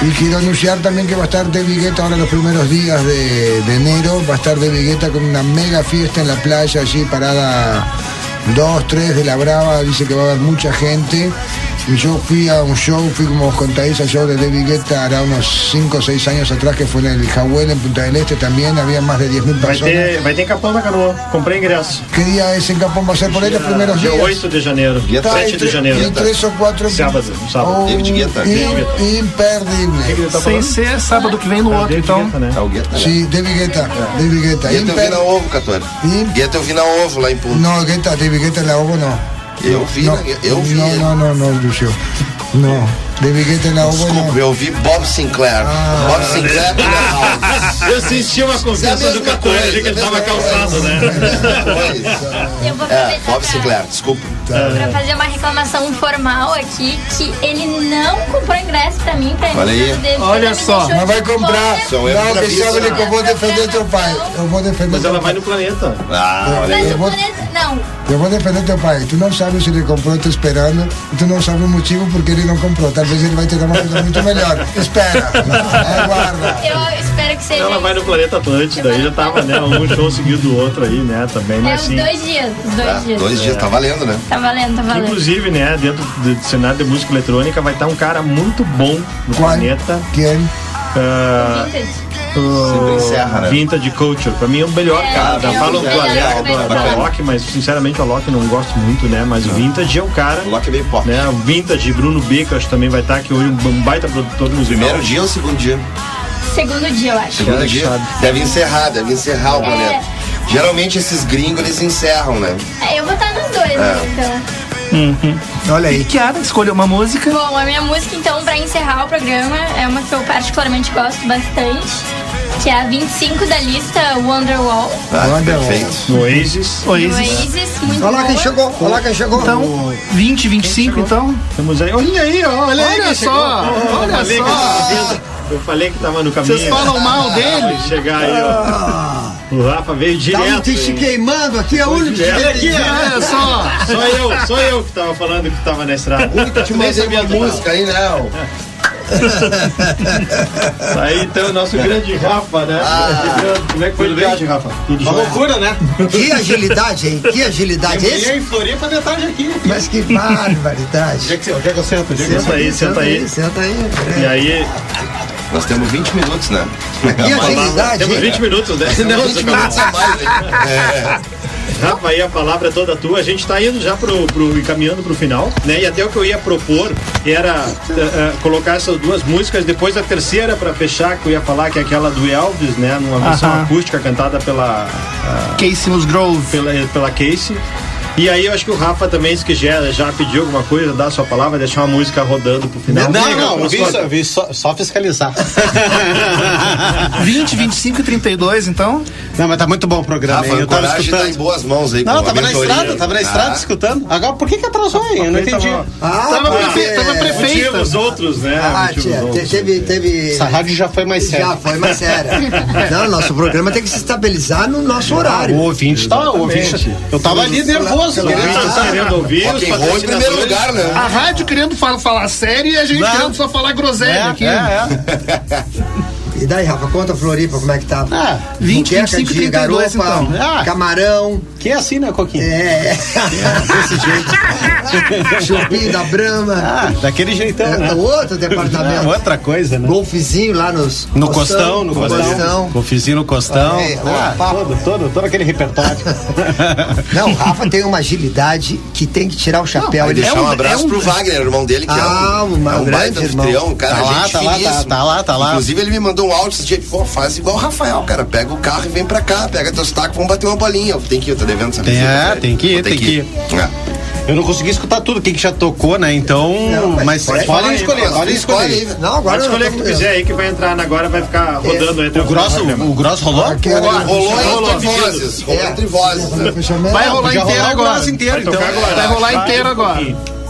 Y quiero anunciar también que va a estar David Guetta ahora los primeros días de, de enero. Va a estar David Guetta con una mega fiesta en la playa allí parada 2, 3 de la Brava. Dice que va a haber mucha gente. Yo fui a un show, fui como os contáis al show de David Guetta hará unos 5 o 6 años atrás que fue en el Jahuel en Punta del Este también. Había más de 10.000 Vai personas. ter, vai ter em Capão da Canoa. Comprei ingresso. ¿Qué día es en Capón? ¿Va a ser por ahí los primeros Dia días? 8 de janeiro. Dia Tá, 7 de janeiro. Y tres o cuatro. Sábado, sábado. Oh, David Guetta. im- Imperdible. Sem ser sábado que vem no outro, então. né? É o Guetta, né? Sí, David Guetta. David Guetta. Guetta eu vi Imper- na ovo, Catori. Im- Guetta eu vi na ovo lá em Punta. No, Guetta, David Guetta en la ovo no. Eu vi, né? eu vi. Ele. no, no, no, Lucio. No, David Guetta ovo Desculpa, no. eu vi Bob Sinclair. Ah. Bob Sinclair house. Eu senti uma confiança É a do achei que ele tava calçado, né? Eu <laughs> vou É, Bob Sinclair, desculpa. Pra fazer uma reclamação formal aqui que ele não comprou ingresso pra mim pra Olha aí. Olha só, Mas vai comprar. São eu Não, bravíssimo. sabe que eu vou defender teu pai. Eu vou defender Mas ela vai no planeta. Ah, olha aí. o vou- planeta. Não, Eu vou defender teu pai. Tu não sabes se ele comprou, tá esperando. E tu não sabe o motivo porque ele não comprou. Talvez ele vai te dar uma coisa muito melhor. Espera. Aguarda. eu espero que seja. Ela vai no Planeta Atlântida, aí já tava, né? Um show seguido do outro aí, né? Também, É mas os assim. dois dias. Os dois Ah, dias. dois dias, tá valendo, né? Tá valendo, tá valendo. Inclusive, né, dentro do cenário de música eletrônica vai estar um cara muito bom no Qual? planeta. Quem? ah, Vintage. Sempre encerra, né? Vintage Culture. Pra mim é o melhor, É, cara. é, Falam do, Ale- do, do. Alok, mas sinceramente o Alok não gosto muito, né? Mas o Vintage é o cara. O Loki é meio pop. Né, o Vintage, Bruno que também vai estar, que hoje um baita produtor musical. Primeiro dia ou segundo dia? Segundo dia, eu acho. Segundo dia. sabe. Deve encerrar, deve encerrar o É. boleto. Geralmente esses gringos eles encerram, né? É, Eu vou estar dois, É. então. Olha aí. Kiara, escolheu uma música. Bom, a minha música, então, pra encerrar o programa, é uma que eu particularmente gosto bastante, que é a 25 da lista Wonderwall, Ah, Wonderwall. perfeito. Oasis. Oasis. Oasis, muito Olha lá quem chegou, olha lá quem chegou. Então, 20, 25, então. Temos aí. Olha aí, ó, olha aí. Olha quem só, chegou. olha falei só. Eu falei que tava no caminho. Vocês falam mal dele? Chegar aí, ó. O Rafa veio Tá um direto. te queimando aqui, é o único que direto. aqui, Olha só. <laughs> Só eu, só eu que tava falando que tava na estrada. Te mandei uma música aí, não. Tá <laughs> aí então o nosso grande Rafa, né? Como é que foi a viagem, Rafa? Tudo Uma jóia? loucura, né? Que agilidade, hein? Que agilidade. Amanhã Esse? em Floripa de tarde aqui. Mas que barbaridade. Onde é que, onde é que eu sento? Onde é que eu Senta aí, senta aí. Senta aí. E aí, Nós temos 20 minutos, né? Que agilidade, temos hein? 20 minutos, né? Não, 20 minutos a mais, hein? Rafa, aí a palavra é toda tua. A gente tá indo já pro, pro encaminhando pro final, né? E até o que eu ia propor era eh, eh, colocar essas duas músicas, depois a terceira pra fechar, que eu ia falar que é aquela do Elvis, né? Numa versão Aham. acústica cantada pela, ah, Casey Musgrove. pela, pela Casey. E aí eu acho que o Rafa também, se quiser, já pediu alguma coisa, dá a sua palavra, deixar uma música rodando pro final. Não, não, eu vi, só, vi só, só fiscalizar. <laughs> 20, 25 e 32, então. Não, mas tá muito bom o programa, Rafa, Eu tava Coragem tá em escutando. boas mãos aí. Não, tava a na estrada, tava na estrada Ah, escutando. Agora, por que que atrasou, hein? Eu não entendi. Ah, Tava, porque- prefe... Tava prefeita. Motivos outros, né? Ah, tia, outros. teve, teve. Essa rádio já foi mais séria. Já foi mais séria. Não, nosso programa tem que se estabilizar no nosso horário. O ouvinte tá, o ouvinte. Eu tava ali nervoso, Os querendo ouvintes querendo ouvir, Rock and roll em primeiro lugar, né? A rádio querendo falar, falar sério e a gente Não. querendo só falar groselha aqui. É, é. E daí, Rafa, conta a Floripa como é que tá. Ah, 20, Muqueca 25 e de 32, garopa, então. Ah. Camarão. Que é assim, né, Coquinho? É, desse jeito. <laughs> Chupinho da Brama. Ah, daquele jeitão, É, né? outro Ah, departamento. outra coisa, né? Golfezinho lá nos. No costão, no costão. costão. Golfizinho no costão. É, Ah, papo. todo, todo, todo aquele repertório. <laughs> Não, o Rafa tem uma agilidade que tem que tirar o chapéu. Vai Ele deixar é um, um- abraço é um- pro Wagner, irmão dele, que Ah, é um, uma é um grande baita irmão. anfitrião, um cara, Tá lá, gente tá lá, tá- tá lá, tá lá. Inclusive, ele me mandou um áudio esse dia, pô, faz igual o Rafael, cara, pega o carro e vem pra cá, pega teus tacos, vamos bater uma bolinha. Tem que ir, eu tô devendo essa Tem- visita é, tem que ir, tem que ir. É. Eu não consegui escutar tudo, quem que já tocou, né? Então. Não, mas mas pode podem escolher, pode podem escolher. Não, agora Pode escolher o que tu quiser aí que vai entrar agora, vai ficar rodando aí até O grosso, o grosso rolou? Quero- Rolou Rolou, entre vozes, rolou É. entre vozes. Vai rolar inteiro rolar agora. grosso inteiro, Vai então. agora. Vai rolar Vai, inteiro um agora.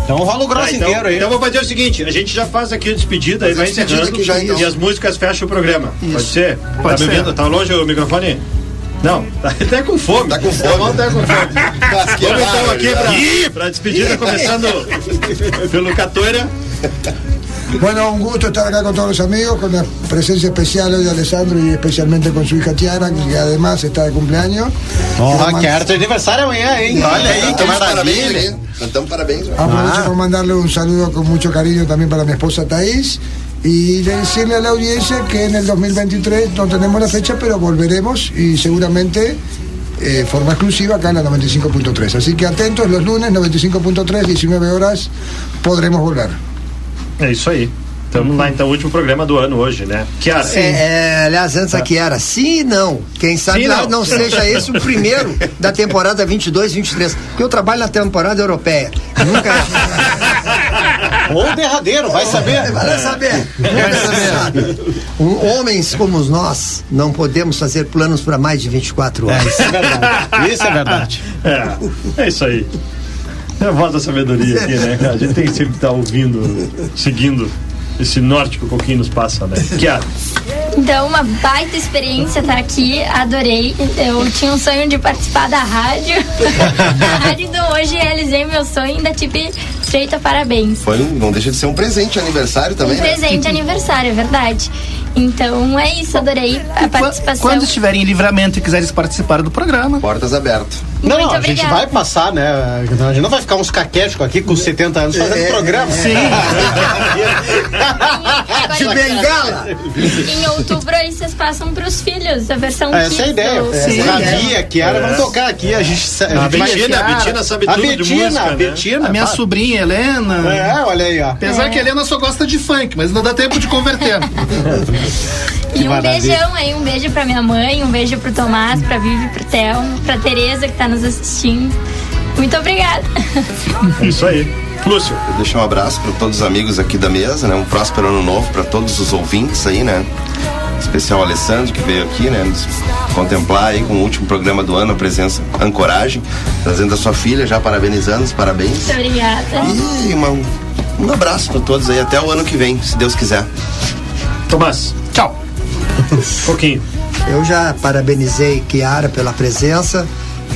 Então rola o grosso Tá, então, inteiro aí. então vou fazer o seguinte, a gente já faz aqui a despedida e vai encerrando já, então. e as músicas fecham o programa. Pode ser? Pode tá me ser. ouvindo? Tá longe o microfone? Não, tá até com fome. Tá com fome. Tá com fome. Que Vamos então aqui pra, pra despedida, começando pelo Catoira. Bueno, un gusto estar acá con todos los amigos, con la presencia especial hoy de Alessandro y especialmente con su hija Tiara, que además está de cumpleaños. Ó, Quiero man- quero teu aniversário amanhã, hein? Olha aí, que Cantamos parabéns. Aprovecho por mandarle un saludo con mucho cariño también para mi esposa Thais y decirle a la audiencia que en el 2023 no tenemos la fecha, pero volveremos y seguramente eh, forma exclusiva acá en la 95.3. Así que atentos, los lunes 95.3, 19 horas, podremos volver. É isso aí. Estamos lá então, o último programa do ano hoje, né? Kiara. É, é, aliás, antes aqui era sim e não. Quem sabe não. não seja esse o primeiro da temporada 22, 23. Porque eu trabalho na temporada europeia. Nunca. <laughs> Ou o derradeiro, vai saber. <laughs> Vai saber. Nunca se sabe. Um, homens como nós não podemos fazer planos para mais de 24 É, horas. isso é verdade. Isso é verdade. É, é isso aí. É a voz da sabedoria aqui, né? cara? A gente tem que sempre estar ouvindo, seguindo esse norte que o Coquinho nos passa, né? Kiara. Então, uma baita experiência estar aqui, adorei. Eu tinha um sonho de participar da rádio. <laughs> a rádio do hoje realizei meu sonho, ainda tive direito a parabéns. Foi um- não deixa de ser um presente de aniversário também, Um né? presente de aniversário, é verdade. Então é isso, adorei a participação. Quando estiverem em livramento e quiserem participar do programa, Portas abertas. Não, Muito não, a gente obrigada. vai passar, né? A gente não vai ficar uns caquéticos aqui com 70 anos fazendo É, programa. Sim. <laughs> Agora, De bengala. Em outubro aí vocês passam pros filhos, a versão Essa é a ideia. do- Sim. Ravi, a Kiara vão tocar aqui. A gente, a A gente vai- Betina, a Betina sabe a tudo de Betina, música, a né? Betina. A minha sobrinha Helena. É, olha aí, ó. Apesar que a Helena só gosta de funk, mas não dá tempo de converter. <laughs> E um maravilha. beijão aí, um beijo pra minha mãe, um beijo pro Tomás, pra Vivi, pro Thelmo, pra Tereza que tá nos assistindo. Muito obrigada. É isso aí. Lúcio. Eu deixo um abraço para todos os amigos aqui da mesa, né? Um próspero ano novo para todos os ouvintes aí, né? Especial o Alessandro que veio aqui, né? Nos contemplar aí com o último programa do ano, a presença Ancoragem, trazendo a sua filha, já parabenizando, os parabéns. Muito obrigada. E uma- um abraço para todos aí, até o ano que vem, se Deus quiser. Tomás. Tchau. Pouquinho. Eu já parabenizei Kiara pela presença,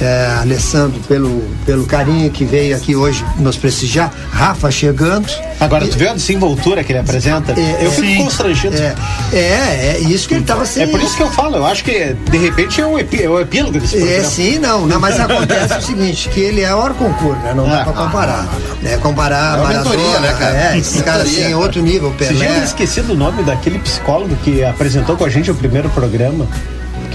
é, Alessandro pelo, pelo carinho que veio aqui hoje nos prestigiar, Rafa chegando. Agora, tu vê a desenvoltura que ele apresenta? É, eu é, fico sim. constrangido. É, é, é isso que ele estava sem. É por isso que eu falo, eu acho que de repente é epi, é o epílogo desse É, programa. sim, não, não, mas acontece o seguinte, que ele é hora concurso, né? Não dá Ah, pra comparar. né? Comparar É Maradona, mentoria, né, cara? é, esse cara assim, outro nível, Esse dia eu Pelé. esqueci do nome daquele psicólogo que apresentou com a gente o primeiro programa.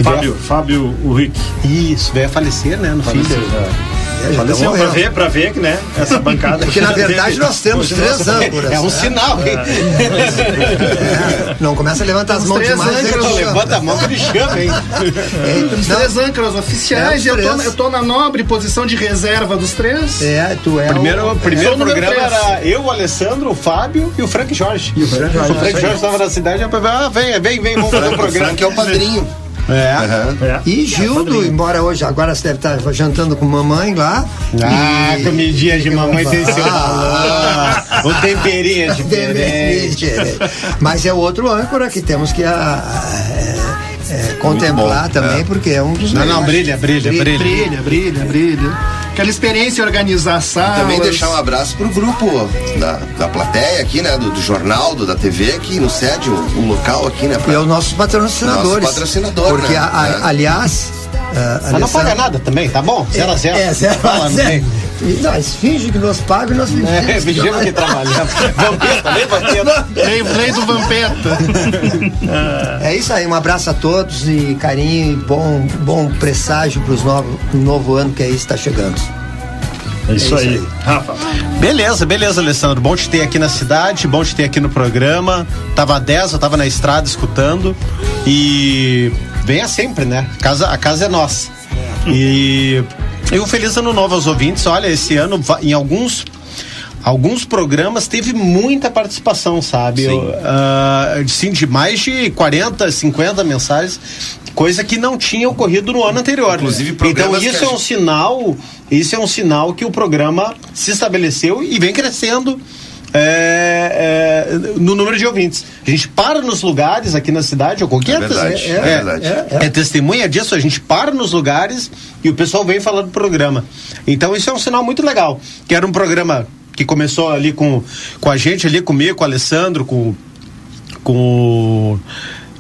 Que Fábio, Fábio Ulrich. Veio, isso, veio a falecer, né? No fim. Do- É, Faleceu morreu. pra ver, pra ver que, né? Essa bancada. <laughs> Porque na verdade nós temos três âncoras. É um né? sinal, hein? É, não começa a levantar as mãos três demais. âncoras, chama. Levanta a mão que ele chama, hein? <laughs> É, Temos não, três âncoras oficiais É, eu tô, eu tô na nobre posição de reserva dos três. É, tu é Primeiro, o, primeiro Sou o número programa era eu, o Alessandro, o Fábio e o Frank Jorge. E o Frank Jorge. O Frank Jorge estava na cidade, eu falei, ah, vem, vem, vem, vamos <laughs> fazer O programa. Frank é o padrinho. É. Aham. É. E Gildo, embora hoje, agora você deve estar jantando com mamãe lá. Ah, E- comidinha de mamãe tem seu Ah. valor. O temperinho <laughs> é diferente. Mas é outro âncora que temos que ah, é, é, contemplar também, porque é um dos Não, não, melhores. brilha, brilha, brilha. Brilha, brilha, brilha. Aquela experiência organizar a sala. Também deixar um abraço pro grupo da, da plateia aqui, né? Do, do jornal, do, da TV, que nos cede o, o local aqui, né? E pra- é os nossos patrocinadores. Nosso patrocinador, Porque, né? a- a- É. aliás. ah, Mas não Alessandro- paga nada também, tá bom? Zero a zero. É, zero a não zero. E Nós finge que nós pagamos e nós fingimos. É, que fingimos nós- que trabalhamos. <laughs> Vampeta, nem vampeta. Lei, lei do Vampeta. <laughs> É isso aí, um abraço a todos e carinho e bom, bom presságio para o novo ano que aí está chegando. É isso, É isso aí. aí. Rafa. Beleza, beleza, Alessandro. Bom te ter aqui na cidade, bom te ter aqui no programa. Tava 10, eu tava na estrada escutando. E venha sempre, né? A casa, a casa é nossa. E, e um feliz ano novo aos ouvintes. Olha, esse ano, em alguns. Alguns programas teve muita participação, sabe? Sim. Eu, ah, sim, de mais de 40, 50 mensagens, coisa que não tinha ocorrido no ano anterior. Inclusive, então isso é um gente- sinal, isso é um sinal que o programa se estabeleceu e vem crescendo é, é, no número de ouvintes. A gente para nos lugares aqui na cidade, ou qualquer É verdade, é, é verdade. é testemunha disso, a gente para nos lugares e o pessoal vem falar do programa. Então isso é um sinal muito legal. Que era um programa que começou ali com, com a gente, ali comigo, com o Alessandro, com, com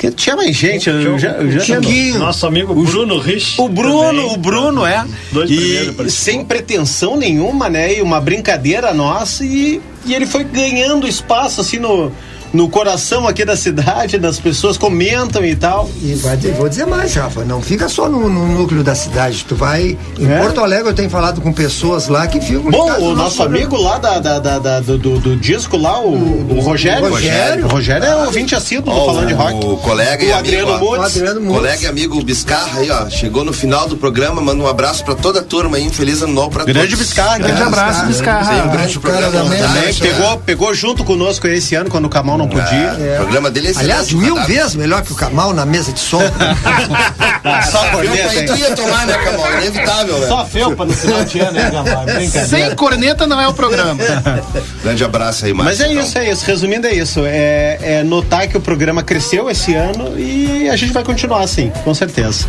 que tinha mais gente, eu já, eu já- Nosso amigo Bruno Rich. o Bruno, também. o Bruno é. Dois E sem pretensão nenhuma, né? E uma brincadeira nossa. E, e ele foi ganhando espaço assim no, no coração aqui da cidade, das pessoas comentam e tal. E vai, vou dizer mais, Rafa, não fica só no, no núcleo da cidade. Tu vai. Em É? Porto Alegre eu tenho falado com pessoas lá que ficam. Bom, o no nosso programa. amigo lá da, da- da- da- do, do- do disco lá, o, o Rogério. Rogério. O Rogério é ouvinte assíduo do Ó, falando de rock. O colega e O amigo, Adriano ó, O. Adriano Mutz. colega e amigo Biscarra aí, ó, chegou no final do programa, manda um abraço pra toda a turma aí, um feliz ano novo pra Grande todos. Biscarra, Grande abraço, Biscarra. Sim, um grande Cara programa. Também pegou, pegou junto conosco esse ano, quando o Camal não podia. O programa dele é Aliás, excelente, mil vezes melhor que o Camal na mesa de som. <laughs> Só corneta, ia tomar, né, Camal? Inevitável, né? Só felpa no final de ano, né, Camal? <laughs> Sem corneta não é o programa. <laughs> Grande abraço aí, Mas Márcio, é então. isso, é isso. Resumindo, é isso. É, é notar que o programa cresceu esse ano e a gente vai continuar assim, com certeza.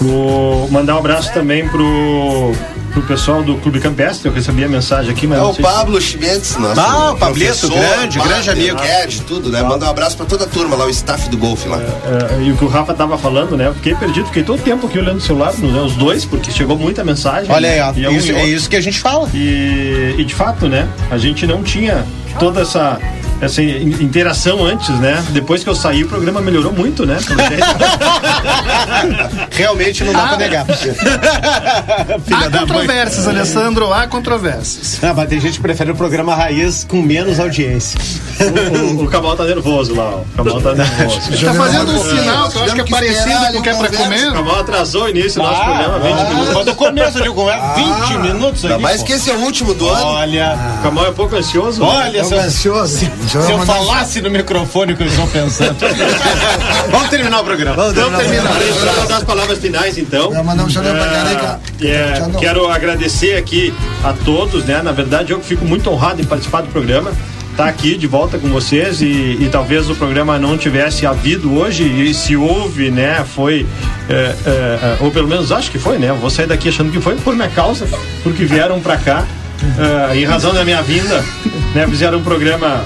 Vou mandar um abraço também pro pro pessoal do Clube Campestre, eu recebi a mensagem aqui, mas É o sei se- Pablo Schmitz, nosso Ah, o Pablito, grande, grande amigo. Ed, tudo, né? Manda um abraço pra toda a turma lá, o staff do golfe lá. É, e o que o Rafa tava falando, né? Eu fiquei perdido, fiquei todo tempo aqui olhando o celular, né, os dois, porque chegou muita mensagem. Olha aí, ó. E um Isso- e é isso que a gente fala. E, e de fato, né? A gente não tinha toda essa. Essa in- interação antes, né? Depois que eu saí, o programa melhorou muito, né? <laughs> Realmente não dá pra negar. <laughs> Filha Há da mãe. controvérsias, Alessandro, há controvérsias. Ah, mas tem gente que prefere o programa raiz com menos audiência. o, o, o Cabal tá nervoso lá, ó. O Cabal tá nervoso. Tá fazendo um sinal que eu acho que é parecido com o que é pra O comer. Cabal atrasou o início do nosso Ah, programa, 20 ah, minutos. Quando começa de conversa, 20 minutos Ainda aí, mais pô. que esse é o último do ano. Olha, O Cabal é um pouco ansioso. né? olha, eu, ansioso. Se eu falasse no microfone o que eu estou pensando. <laughs> Vamos terminar o programa. Vamos Vamos terminar. terminar. Vamos dar as palavras finais, então. Vou mandar um saludo pra Careca. É, Já não. quero agradecer aqui a todos, né? Na verdade, eu fico muito honrado em participar do programa. Tá aqui de volta com vocês e, e talvez o programa não tivesse havido hoje e se houve, né? Foi é, é, é, ou pelo menos acho que foi, né? Eu vou sair daqui achando que foi por minha causa, porque vieram pra cá é, em razão da minha vinda, né? Fizeram um programa.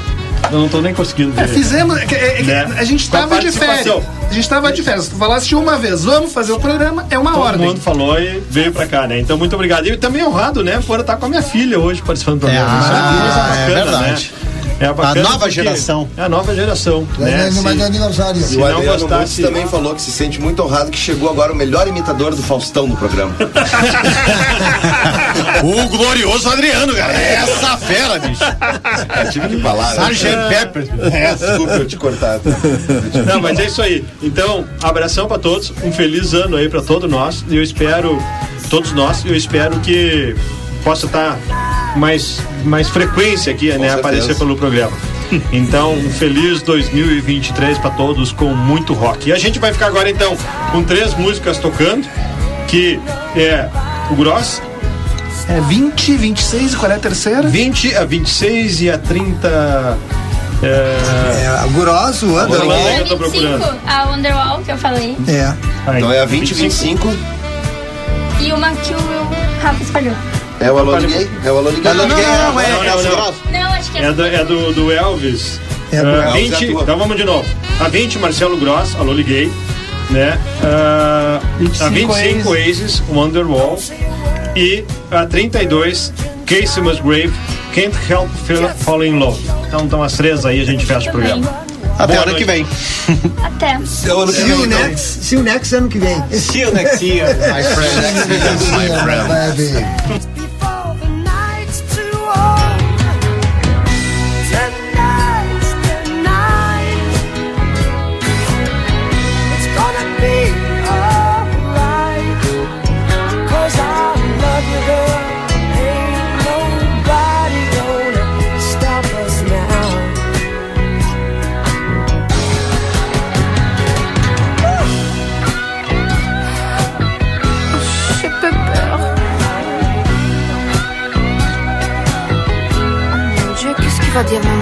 Eu não tô nem conseguindo ver. É, fizemos. é é que Né? A gente Com a estava de férias. A gente estava de férias. Se tu falasse uma vez, vamos fazer o programa, é uma Todo ordem. mundo falou e veio pra cá, né? Então, muito obrigado. E também honrado, né? Por estar com a minha filha hoje participando do programa. É, Isso uma coisa ah, é verdade. Né? É A nova porque geração. É a nova geração. Né? No meu Se, aniversário. se E o Adriano gostasse. também falou que se sente muito honrado que chegou agora o melhor imitador do Faustão do programa. <laughs> O glorioso Adriano, cara. Essa fera, bicho. Eu tive que falar. né? Sgt. Pepper. É, desculpa eu te cortar. Não, mas é isso aí. Então, abração pra todos. Um feliz ano aí pra todos nós. E eu espero, todos nós, eu espero que possa estar mais, mais frequência aqui, né? certeza. Aparecer pelo programa. Então, um feliz 2023 pra todos com muito rock. E a gente vai ficar agora então com três músicas tocando, que é o Gross, É 20, 26 e qual é a terceira? 20, a 26 e a 30. É, É, o Grosso, o Under. Orlando. A eu tô 25, procurando. a Wonderwall que eu falei. É. Então é a 20 25. E uma que o Rafa escolheu. É o Alô Liguei? É o Alô Liguei? Não, não, não, é, não, não, é, não. Não, acho que é. É do, é do, do Elvis. É do Ah, Elvis, 20, é então vamos de novo. A 20, Marcelo Gross, alô, liguei. Né? Ah, a 25, Oasis, Wonderwall. E a 32, Casey Musgrave, Can't Help Fall in Love. Então estão as três aí, a gente fecha o programa. Até Boa ano noite. que vem. Até. Então, ano See you então. next, see you next ano que vem. See you next year, my friend. <laughs> My friend. 那天。